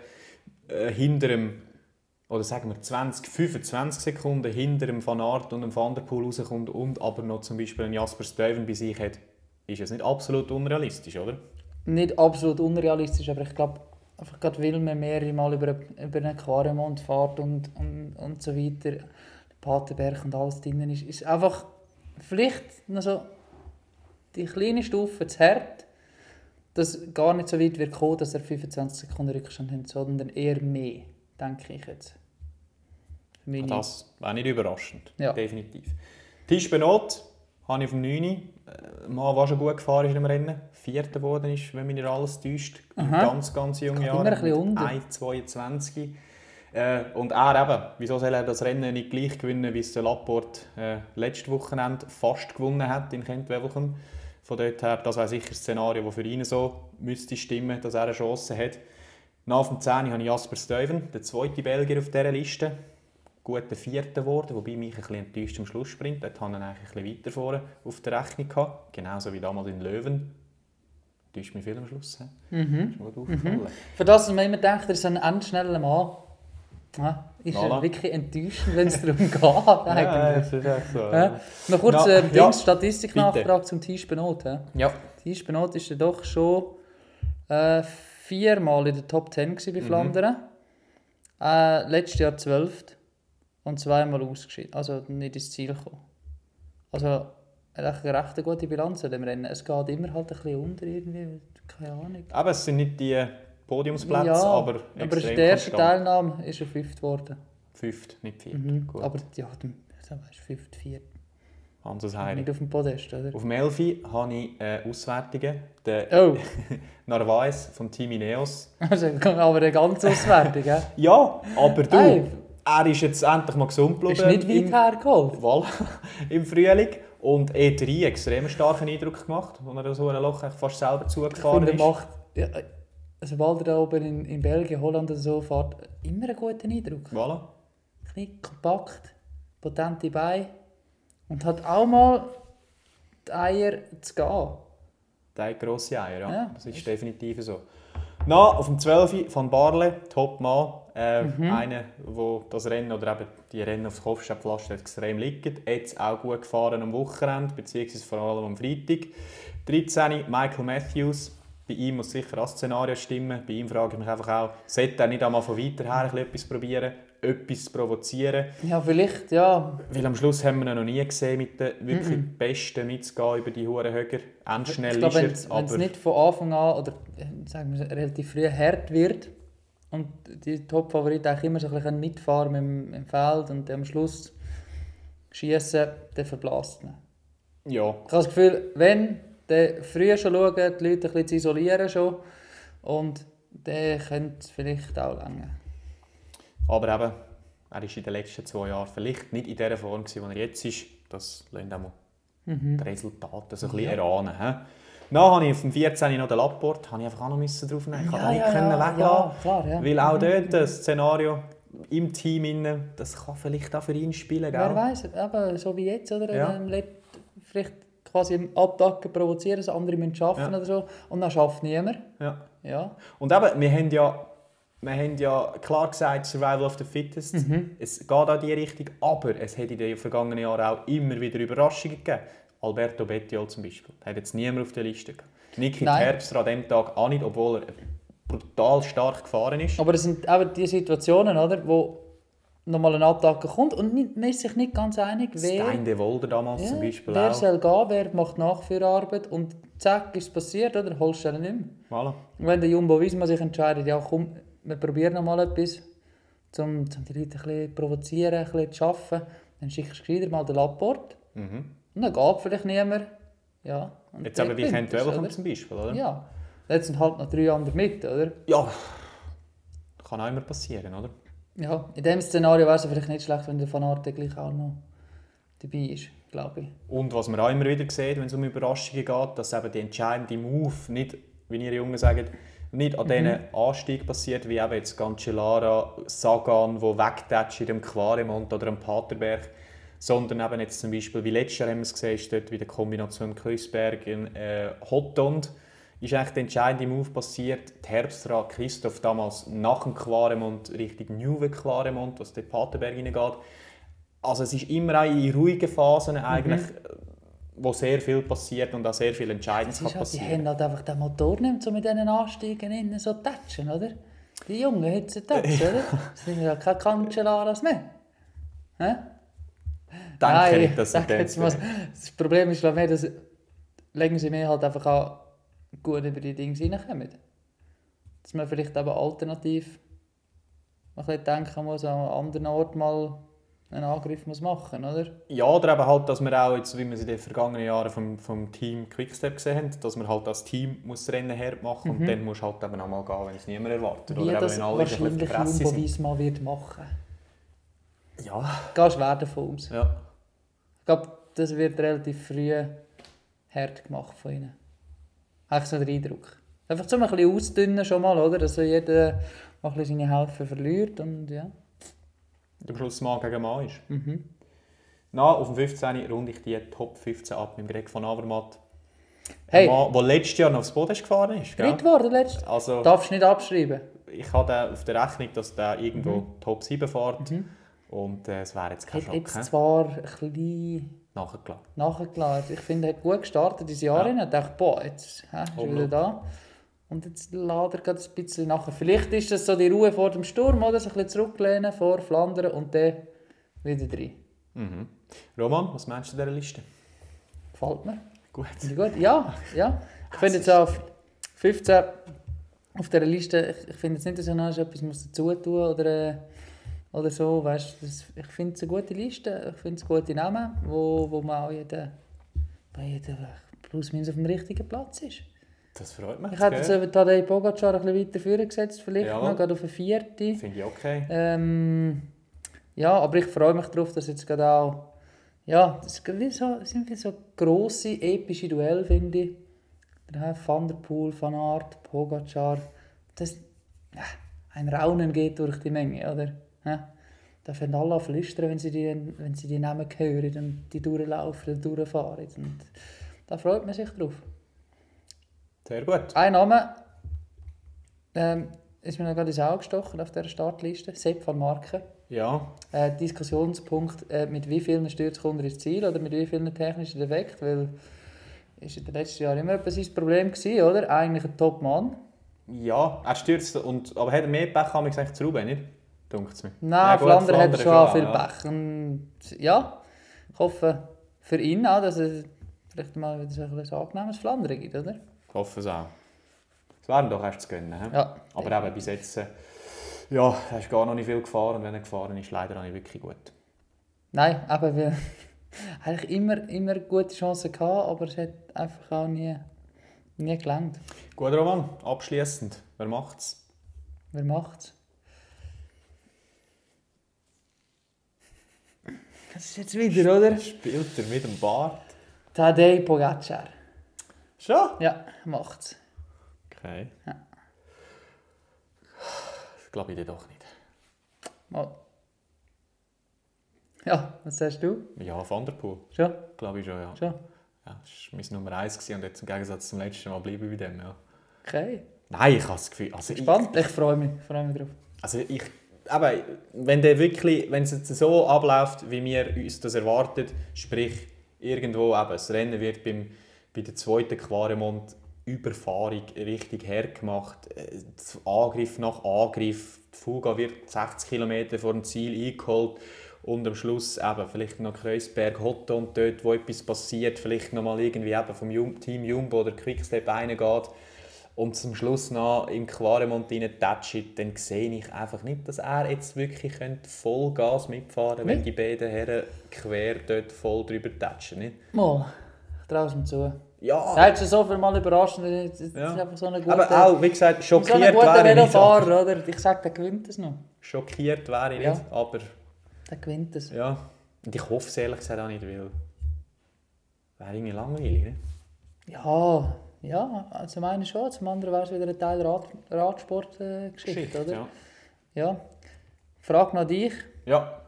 äh, hinter dem, oder sagen wir 20, 25 Sekunden hinter dem Van Art und dem Van der Poel rauskommt und aber noch zum Beispiel einen Jasper Stuyven bei sich hat, ist es nicht absolut unrealistisch, oder? Nicht absolut unrealistisch, aber ich glaube, einfach gerade weil man mehrere Mal über, über einen Quaremont fährt und, und, und so weiter, der Paterberg und alles drin ist, ist einfach vielleicht noch so die kleine Stufe zu hart, dass gar nicht so weit wird kommen, dass er 25 Sekunden Rückstand hat, sondern eher mehr, denke ich jetzt. Meine- Das wäre nicht überraschend. Ja. Definitiv. Tisch Benot habe ich auf dem 9. Äh, Mann, der schon gut gefahren ist im Rennen. Vierter geworden ist, wenn mich nicht alles täuscht. In Aha. Ganz, ganz bisschen unter. 1,22. Äh, und er eben, wieso soll er das Rennen nicht gleich gewinnen, wie es der Laporte äh, letztes Wochenende fast gewonnen hat in Kent-Wevelgem. Von dort her, das wäre sicher ein Szenario, das für ihn so müsste stimmen, dass er eine Chance hat. Nach dem 10. habe ich Jasper Stuyven, der zweite Belgier auf dieser Liste. Guter Vierter geworden, wobei mich ein bisschen enttäuscht am Schlussspringt. Dort habe ich ihn eigentlich ein bisschen weiter vorne auf der Rechnung gehabt. Genauso wie damals in Löwen. Täuscht mich viel am Schluss. Mhm. Ist gut aufgefallen. Für das, was man immer denkt, er ist ein endschneller Mann, ja, ist Voilà. er wirklich enttäuschend, wenn es darum geht. Eigentlich. das ist echt so. Ja. Noch kurz äh, ja, Dings, Statistik bitte. nachfragt zum Tisch Benot. Ja. Ja. Tisch Benot ist ja doch schon äh, viermal in der Top 10 gewesen Mhm. bei Flandern. Äh, letztes Jahr 12. Und zweimal ausgeschieden. Also nicht ins Ziel gekommen. Also er hat eine recht gute Bilanz an dem Rennen. Es geht immer halt ein bisschen unter irgendwie. Keine Ahnung. Aber es sind nicht die Podiumsplätze, ja, aber aber extrem in der konstant. Teilnahme ist er fünft geworden. Fünft, nicht viert. Mhm. Gut. Aber ja, dann weißt, fünft, viert. Hanses Heiri. Nicht auf dem Podest, oder? Auf dem Elfi habe ich äh, Auswertungen. Der Oh, Narvaez vom Team Ineos. also, aber eine ganz Auswertung, gell? Ja, aber du, Hey. Er ist jetzt endlich mal gesund Ist geblieben. nicht im- weit hergeholt. Voilà, im Frühling. Und E3 extrem starken Eindruck gemacht, wo er so ein Loch fast selber Ich zugefahren finde, ist. er macht, ja, sobald er da oben in, in Belgien, Holland oder so fährt, immer einen guten Eindruck. Voilà. Knick, kompakt, potente Beine und hat auch mal die Eier zu gehen. Hat grosse Eier, ja. Ja. Das ist definitiv so. Na, auf dem 12. von Barle, Top-Mann. Äh, Mhm. Einer, der das Rennen oder eben die Rennen aufs Kopfsteinpflaster extrem liegt. Jetzt auch gut gefahren am Wochenende, beziehungsweise vor allem am Freitag. 13. Michael Matthews. Bei ihm muss sicher das Szenario stimmen. Bei ihm frage ich mich einfach auch, sollte er nicht einmal von weiter her etwas probieren, etwas provozieren? Ja, vielleicht, ja. Weil am Schluss haben wir ihn noch nie gesehen, mit den wirklich Besten mitzugehen über die hohen Höger. Endschnell ich glaube, wenn ist es er, nicht von Anfang an oder äh, sagen wir, relativ früh hart wird und die Top-Favoriten eigentlich immer so ein bisschen mitfahren im, im Feld und am Schluss schießen, dann verblasst man. ja, Ich habe das Gefühl, wenn, dann früh schon schauen, die Leute ein bisschen zu isolieren schon und dann könnte es vielleicht auch länger. Aber eben, er war in den letzten zwei Jahren vielleicht nicht in der Form, gewesen, wie er jetzt ist. Das auch mal Mhm. die Resultate so ein bisschen erahnen. He? Dann habe ich auf dem 14. noch den Lapport, habe ich einfach auch noch müssen drauf nehmen. Ich Ja, nicht ja, können ja, weglassen. ja, klar, ja. Weil auch dort das Szenario im Team, innen, das kann vielleicht auch für ihn spielen. Wer Gell? weiß, aber so wie jetzt, oder? Ja. Vielleicht quasi im Attacken provozieren, dass andere müssen arbeiten Ja. oder so. Und dann schafft niemand. Ja. Ja. Und eben, wir haben ja, wir haben ja klar gesagt, Survival of the Fittest. Mhm. Es geht auch in die Richtung, aber es hat in den vergangenen Jahren auch immer wieder Überraschungen gegeben. Alberto Bettiol zum Beispiel, hat jetzt niemand auf der Liste gehabt. Niki. Terpstra an dem Tag auch nicht, obwohl er brutal stark gefahren ist. Aber das sind eben die Situationen, oder, wo nochmal eine Attacke kommt und nicht, man ist sich nicht ganz einig, wer, Stein de Wolder damals ja, zum Beispiel wer auch. soll gehen, wer macht Nachführarbeit und zack, ist es passiert, oder? Holst du ihn nicht mehr. Voilà. Und wenn der Jumbo Visma sich entscheidet, ja komm, wir probieren noch mal etwas, um, um die Leute ein bisschen zu provozieren, ein bisschen zu arbeiten, dann schickst du gescheiter mal den Lapport Mhm. und dann geht vielleicht niemand. Ja, Jetzt aber Welcome oder? zum Beispiel, oder? Ja, jetzt sind halt noch drei andere mit, oder? ja. Kann auch immer passieren, oder? Ja, in dem Szenario wäre es vielleicht nicht schlecht, wenn der Van Arte gleich auch noch dabei ist, glaube ich. Und was man auch immer wieder sieht, wenn es um Überraschungen geht, dass eben die entscheidende Move nicht, wie ihr Jungen sagt, nicht an diesen Anstieg passiert, wie eben jetzt Cancellara, Sagan, wo wegtätscht in dem Quaremont oder am Paterberg, sondern eben jetzt zum Beispiel, wie letztes Jahr haben wir es gesehen, ist dort wie die Kombination Kreuzberg in äh, Hotond, ist eigentlich der entscheidende Move passiert. Die Herbstra Christoph damals nach dem Quaremont Richtung Nieuwe Quaremont, was dort Paterberg hineingeht. Also es ist immer auch in ruhigen Phasen eigentlich, wo sehr viel passiert und auch sehr viel Entscheidendes ist halt, die passieren. haben halt einfach den Motor nicht so mit diesen Anstiegen innen so tätschen, oder? Die Jungen sie tätschen, oder? Das sind ja keine Cancellaras mehr. Hä? Denke Nein, dass jetzt das mal, das Problem ist, ich, dass legen sie mir halt einfach auch gut über die Dinge reinkommen. Dass man vielleicht eben alternativ ein bisschen denken muss, an einem anderen Ort mal einen Angriff muss machen oder? Ja, oder eben halt, dass wir auch, jetzt, wie wir es in den vergangenen Jahren vom, vom Team Quickstep gesehen haben, dass man halt als Team muss das Rennen hart machen und dann musst du halt eben auch mal gehen, wenn es niemand erwartet. Wie oder eben, das wenn alle der wahrscheinlich Jumbo. Visma wird machen. Ja, Gehst schwer davon aus. ja. Ich glaube, das wird relativ früh hart gemacht von ihnen. Habe ich so den Eindruck. Einfach so ein bisschen ausdünnen schon mal, oder? Dass so jeder mal ein bisschen seine Hälfte verliert und ja. Am Schluss Mann gegen Mann ist. Mhm. Na, auf dem 15. runde ich die Top 15 ab mit Greg von Avermaet. Hey, Ein Mann, der letztes Jahr noch aufs Boden gefahren ist. Dritt geworden letztes. Also, Darfst du nicht abschreiben. ich habe auf der Rechnung, dass der irgendwo Mhm. Top 7 fährt. Und äh, es wäre jetzt kein Schock. jetzt zwar ein bisschen Nachgelassen. nachgeladen. Ich finde, er hat gut gestartet ins Jahr Ja. Ich dachte, boah, jetzt hä, ist er wieder da. Und jetzt lädt er gerade ein bisschen nachher. Vielleicht ist das so die Ruhe vor dem Sturm, oder? So ein bisschen zurücklehnen vor Flandern und dann wieder rein. Mhm. Roman, was meinst du dieser Liste? Gefällt mir. Gut. Ich gut. Ja, ja. Ich finde jetzt auf 15 auf dieser Liste, ich, ich finde jetzt nicht, dass ich noch etwas muss dazu tun oder, äh, oder so. Weißt, das, ich finde es eine gute Liste, ich finde es gute Namen, wo, wo man auch jeden, bei jedem plus minus auf dem richtigen Platz ist. Das freut mich. Ich hätte jetzt eben Tadej Pogacar ein bisschen weiter vorne gesetzt, vielleicht Jawohl. noch, gerade auf eine vierte. Finde ich okay. Ähm, ja, aber ich freue mich darauf, dass jetzt gerade auch. Ja, das so, sind wie so grosse, epische Duelle, finde ich. Der Van der Poel, Van Aert, Pogacar. Das, ja, ein Raunen geht durch die Menge, oder? Ja, da fangen alle flüstern, wenn sie die, wenn sie die Namen hören und die durchlaufen und durchfahren. Und da freut man sich drauf. Sehr gut. Ein Name ähm, ist mir noch gerade ins Auge gestochen auf dieser Startliste. Sepp van Marken. Ja, Äh, Diskussionspunkt, äh, mit wie vielen Stürzen kommt er ins Ziel oder mit wie vielen technischen Defekten, weil ist in den letzten Jahren immer etwas sein Problem gewesen, oder? Eigentlich ein Top-Mann. Ja, er stürzt, und, aber hat er mehr Pech haben gesagt zu Ruben, nicht? Dunkt es mir. Nein, Ja, gut, Flandern hat schon schon, viel ja. Pech. Und ja, ich hoffe für ihn auch, dass es vielleicht mal wieder so ein angenehmes Flandern gibt, oder? Hoffe es auch. Es wären doch erst zu gönnen. he? Ja. Aber eben bis jetzt, äh, ja, ist gar noch nicht viel gefahren und wenn er gefahren ist, leider auch nicht wirklich gut. Nein, aber wir eigentlich immer, immer gute Chancen gehabt, aber es hat einfach auch nie, nie gelangt. Gut, Roman, abschließend, wer macht's? Wer macht's? Das ist jetzt wieder, oder? Spielt er mit dem Bart? Tadej Pogacar. Schon? Ja, macht's. Okay. Ja. Das glaube ich dir doch nicht. Mal. Ja, was sagst du? Ja, Van der Poel, Schon? glaube ich schon, ja. Schon? ja das war mein Nummer 1 gewesen und jetzt im Gegensatz zum letzten Mal bleibe ich bei dem, ja. Okay. Nein, ich habe das Gefühl, also ich, Spannend. Ich freue mich, freue mich drauf. Also ich, aber wenn der wirklich, wenn es jetzt so abläuft, wie wir uns das erwarten, sprich irgendwo eben, das Rennen wird beim, bei der zweiten Quaremont Überfahrung richtig hergemacht, äh, Angriff nach Angriff, die Fuga wird 60 km vor dem Ziel eingeholt und am Schluss eben vielleicht noch Kreuzberg, Hotto und dort, wo etwas passiert, vielleicht noch mal irgendwie eben vom Jum Team Jumbo oder Quickstep reingeht und zum Schluss noch im Quaremont reintatscht, dann sehe ich einfach nicht, dass er jetzt wirklich Vollgas mitfahren könnte, wenn die beiden Herren quer dort voll drüber tatschen. Nicht? Mal. Mir zu. Ja, hat schon so viel Mal überrascht. Das ist Ja. einfach so eine gute, aber auch, wie gesagt, so schockiert gute wäre ich nicht. Velofahrer, oder? Ich sage, der gewinnt es noch. Schockiert wäre ich Ja. nicht, aber Der gewinnt es. ja. Und ich hoffe es ehrlich gesagt auch nicht, weil wäre irgendwie langweilig. Nicht? Ja, ja, also zum einen schon, zum anderen wäre es wieder ein Teil Rad, Radsportgeschichte, äh, oder? ja. Ja. Frage noch dich. ja.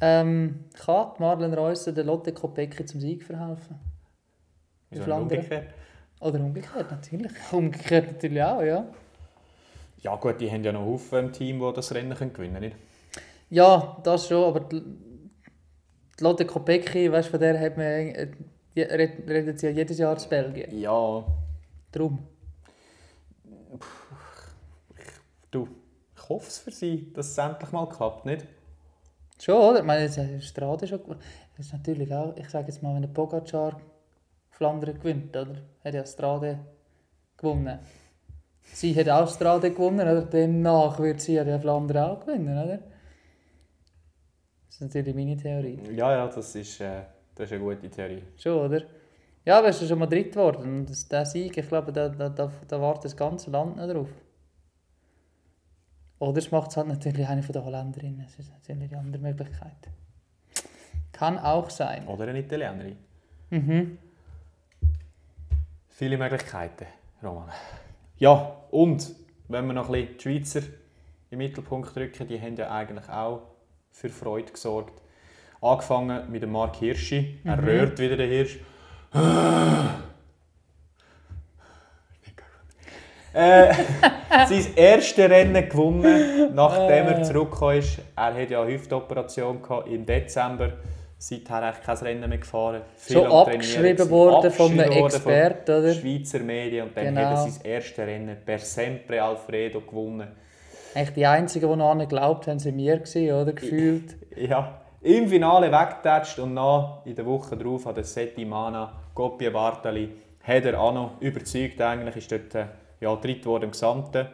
Ähm, kann Marlen Reusser der Lotte Kopecky zum Sieg verhelfen? Wieso umgekehrt? Oder umgekehrt natürlich. Umgekehrt natürlich auch, ja. Ja gut, die haben ja noch Haufen im Team, die das Rennen können gewinnen können. Ja, das schon, aber die, Lotte Kopecky, weißt du, von der hat man, äh, redet sie ja jedes Jahr aus Belgien. Ja, Darum. du, ich hoffe es für sie, dass es endlich mal klappt, nicht? Schon, oder? Ich meine, jetzt hat Strade schon gewonnen. Das ist natürlich auch, ich sage jetzt mal, wenn der Pogacar Flandern gewinnt, oder? Hat ja Strade gewonnen. Sie hat auch Strade gewonnen, oder? Demnach wird sie ja Flandern auch gewinnen, oder? Das ist natürlich meine Theorie. Ja, ja, das ist, äh, das ist eine gute Theorie. Schon, oder? Ja, aber es ist schon mal dritt geworden. Und der Sieg, ich glaube, da, da, da, da wartet das ganze Land noch drauf. Oder es macht es halt natürlich eine von den Holländerinnen. Das ist natürlich die andere Möglichkeit. Kann auch sein. Oder eine Italienerin. Mhm. Viele Möglichkeiten, Roman. Ja, und wenn wir noch ein bisschen die Schweizer im Mittelpunkt drücken, die haben ja eigentlich auch für Freude gesorgt. Angefangen mit dem Mark Hirschi. Er rührt wieder den Hirsch. äh, sein erstes Rennen gewonnen, nachdem er zurückgekommen ist. Er hatte ja eine Hüftoperation gehabt im Dezember. Seither eigentlich kein Rennen mehr gefahren. Viel Schon abgeschrieben worden von einem Experten, oder? Schweizer Medien. Und dann Genau. hat er sein erstes Rennen per Sempre Alfredo gewonnen. Eigentlich die einzigen, die noch an geglaubt haben, sind wir gewesen, oder? Gefühlt. Ja, im Finale weggetatscht und dann in der Woche darauf hat der Seti Mana, Goppie Bartali, hat er auch noch überzeugt. Eigentlich ist dort äh, ja, dritt geworden im Gesamten.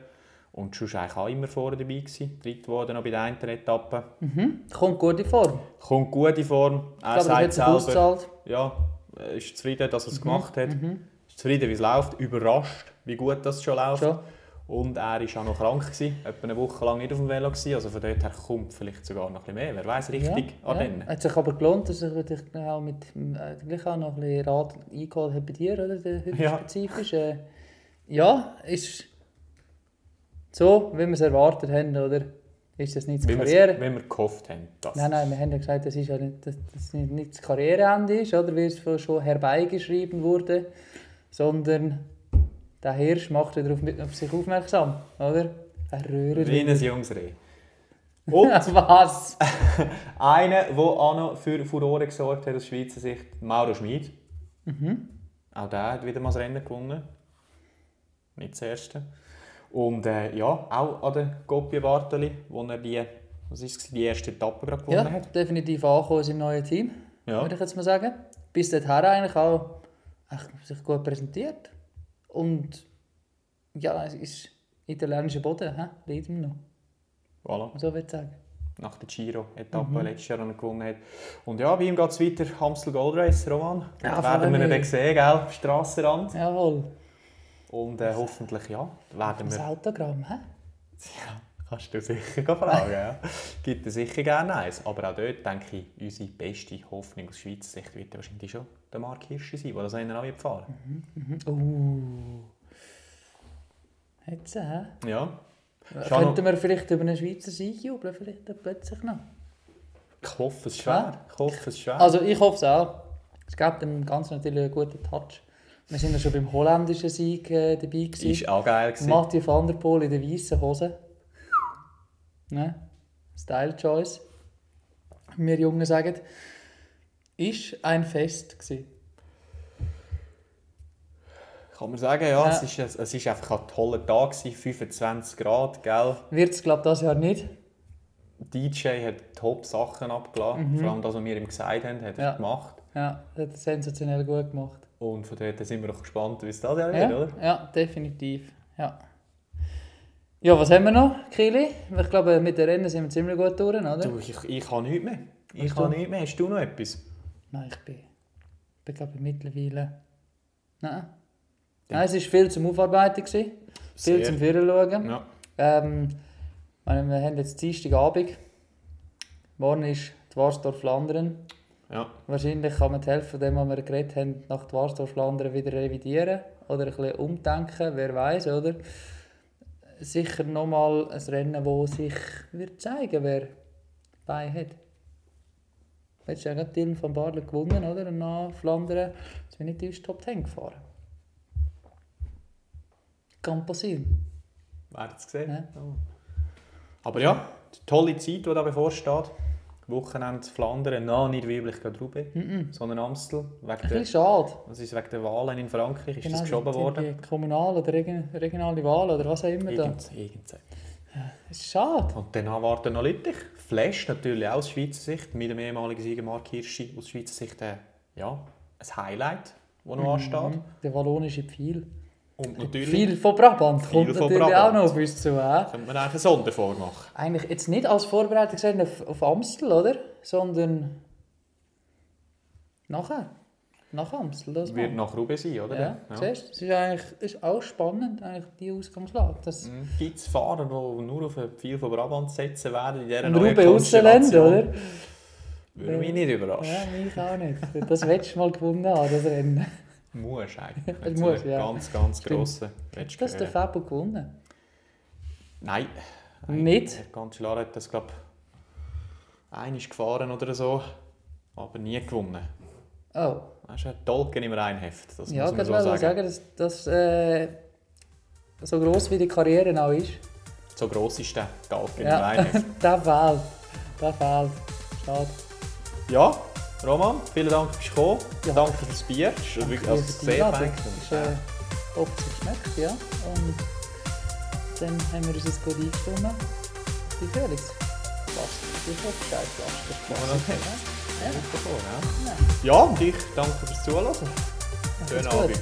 Und schon eigentlich auch immer vorne dabei gewesen. Dritt geworden noch bei der einen Etappe. Mhm. Kommt gut in Form. Kommt gut in Form. Er sagt selber, ja, er ist zufrieden, dass er Mhm. es gemacht hat. Ist zufrieden, wie es läuft. Überrascht, wie gut das schon läuft. Schon. Und er war auch noch krank, gewesen, etwa eine Woche lang nicht auf dem Velo. Gewesen. Also von dort her kommt vielleicht sogar noch ein bisschen mehr. Wer weiß richtig ja, an ja. denen. Hat sich aber gelohnt, dass ich dich auch mit äh, gleich auch noch ein bisschen Rat eingeholt habe bei dir, oder? Der Ja. spezifisch. Äh, ja, ist so, wie wir es erwartet haben, oder? Ist das nicht das Wie Karriere? wie wir gehofft haben. Das. Nein, nein, wir haben ja gesagt, das ist ja nicht, dass das nicht das Karriereende ist, oder wie es schon herbeigeschrieben wurde, sondern der Hirsch macht darauf mit auf sich aufmerksam, oder? Ein Röhrer. Wie ein Jungsreh. Und Was? einer, der auch noch für Furore gesorgt hat aus Schweizer Sicht, Mauro Schmid. Mhm. Auch der hat wieder mal das Rennen gewonnen. Nicht das erste. Und äh, ja, auch an der Goppie Bartoli, wo er die, was ist die erste Etappe gerade gewonnen Ja, hat. definitiv angekommen seinem neuen Team, Ja. würde ich jetzt mal sagen. Bis dahin eigentlich auch echt sich gut präsentiert. Und ja, es ist italienischer Boden, hä? liegt ihm noch, Voilà. so würde ich sagen. Nach der Giro-Etappe Mhm. letztes Jahr, gewonnen hat. Und ja, bei ihm geht es weiter, Amstel Gold Race, Roman. Ja, werden wir ihn dann sehen, gell? Am Strassenrand. Jawohl. Und äh, hoffentlich, ja, werden Das wir... Autogramm, hä? Ja, kannst du sicher fragen, ja. Gibt es sicher gerne eins. Aber auch dort, denke ich, unsere beste Hoffnung aus Schweizer Sicht wird wahrscheinlich schon der Mark Hirschi sein, der das Rennen auch wird fahren Mhm. Uh. Jetzt, hä? Ja. Schon Könnten wir vielleicht über einen Schweizer Sieg jubeln, vielleicht dann plötzlich noch? Ich hoffe es schwer. Ich hoffe es schwer. Also ich hoffe es auch. Es gibt dem Ganzen natürlich einen guten Touch. Wir sind ja schon beim holländischen Sieg äh, dabei gewesen. ist auch geil gewesen. Mathieu van der Poel in der weißen Hose. Ne? Style Choice. Wir Jungen sagen. Ist ein Fest gewesen. Kann man sagen, ja. Ja. Es, ist, es ist einfach ein toller Tag, gewesen, 25 Grad, gell. Wird es glaube ich das Jahr nicht. DJ hat top Sachen abgeladen. Vor allem das, was wir ihm gesagt haben, hat er Mhm. Ja. gemacht. Ja, das hat sensationell gut gemacht. Und von dort sind wir doch gespannt, wie es Jahr Ja, wird, oder? ja definitiv. Ja. ja, was haben wir noch, Kili? Ich glaube, mit den Rennen sind wir ziemlich gut durch, oder? Du, ich, ich habe nichts mehr. Ich habe nichts mehr. Hast du noch etwas? Nein, ich bin, bin glaube mittlerweile... Nein. Nein, es war viel zum Aufarbeiten, gewesen, viel zum Führerschauen. Ja. Ähm, wir haben jetzt Dienstagabend. Morgen ist die Warsdorf Flandern. Ja. Wahrscheinlich kann man die Hälfte von dem, was wir geredet haben, nach die Warsdorf Flandern wieder revidieren oder ein bisschen umdenken, wer weiß, oder? Sicher nochmal ein Rennen, das sich wird zeigen wer bei hat. Jetzt ja gerade Dylan von Barle gewonnen, oder? Und nach Flandern ist wir nicht ins Top 10 gefahren. Kann passieren. Hat es gesehen? Ja. Aber ja, die tolle Zeit, die da bevorsteht. Wochenende Flandern, noch nicht weiblich Roubaix, sondern Amstel. Wegen Ein der, schade. was ist wegen der Wahlen in Frankreich? Ist das Genau, geschoben die- worden? Die kommunale oder regen- regionale Wahl oder was auch immer da. Irgend. Das ist schade. Und dann warten noch Lüttich. Flash natürlich auch aus Schweizer Sicht, mit dem ehemaligen Sieger Mark Hirschi aus Schweizer Sicht äh, ja, ein Highlight, das noch ansteht. Mhm. Der wallonische Pfeil. Und natürlich Viel von Brabant Viel kommt natürlich Brabant. auch noch auf uns zu. Äh? könnte man eigentlich eine Sonderfolge machen. Eigentlich jetzt nicht als Vorbereitung gesehen auf, auf Amstel, oder? Sondern nachher. Nach Amstel. Das Wird nach Roubaix sein, oder? ja, siehst du? Es ist eigentlich ist auch spannend, eigentlich die Ausgangslage. Das Gibt es Fahrer, die nur auf ein Pfeil von Brabant setzen werden in dieser ein neuen Rube Ausseland, Konstellation? oder? Würde mich nicht überraschen. Ja, mich auch nicht. Das du mal gewonnen haben, das Rennen. Muss eigentlich. Es muss, ja. Ganz, ganz Stimmt. grossen willst du gehören. Fabo gewonnen. Nein. Nicht? Der ganz klar hat das, glaube ich, einmal gefahren oder so, aber nie gewonnen. Oh. Das ist ein Tolkien im Reinheft, das Ja, muss man ich so sagen. sagen, dass, dass äh, so gross wie die Karriere auch ist. So gross ist der Tolkien im Ja, Reinheft. der fehlt. Der fehlt. Schade. Ja, Roman, vielen Dank fürs Kommen. Ja. Danke fürs Bier. Das ist wirklich also sehr fein. Äh, ob es geschmeckt, ja. Und dann haben wir uns jetzt gut eingestimmt. Die Felix. Was? Die Hochzeit, was? Ja, und ich danke fürs Zuhören. Schönen. Abend.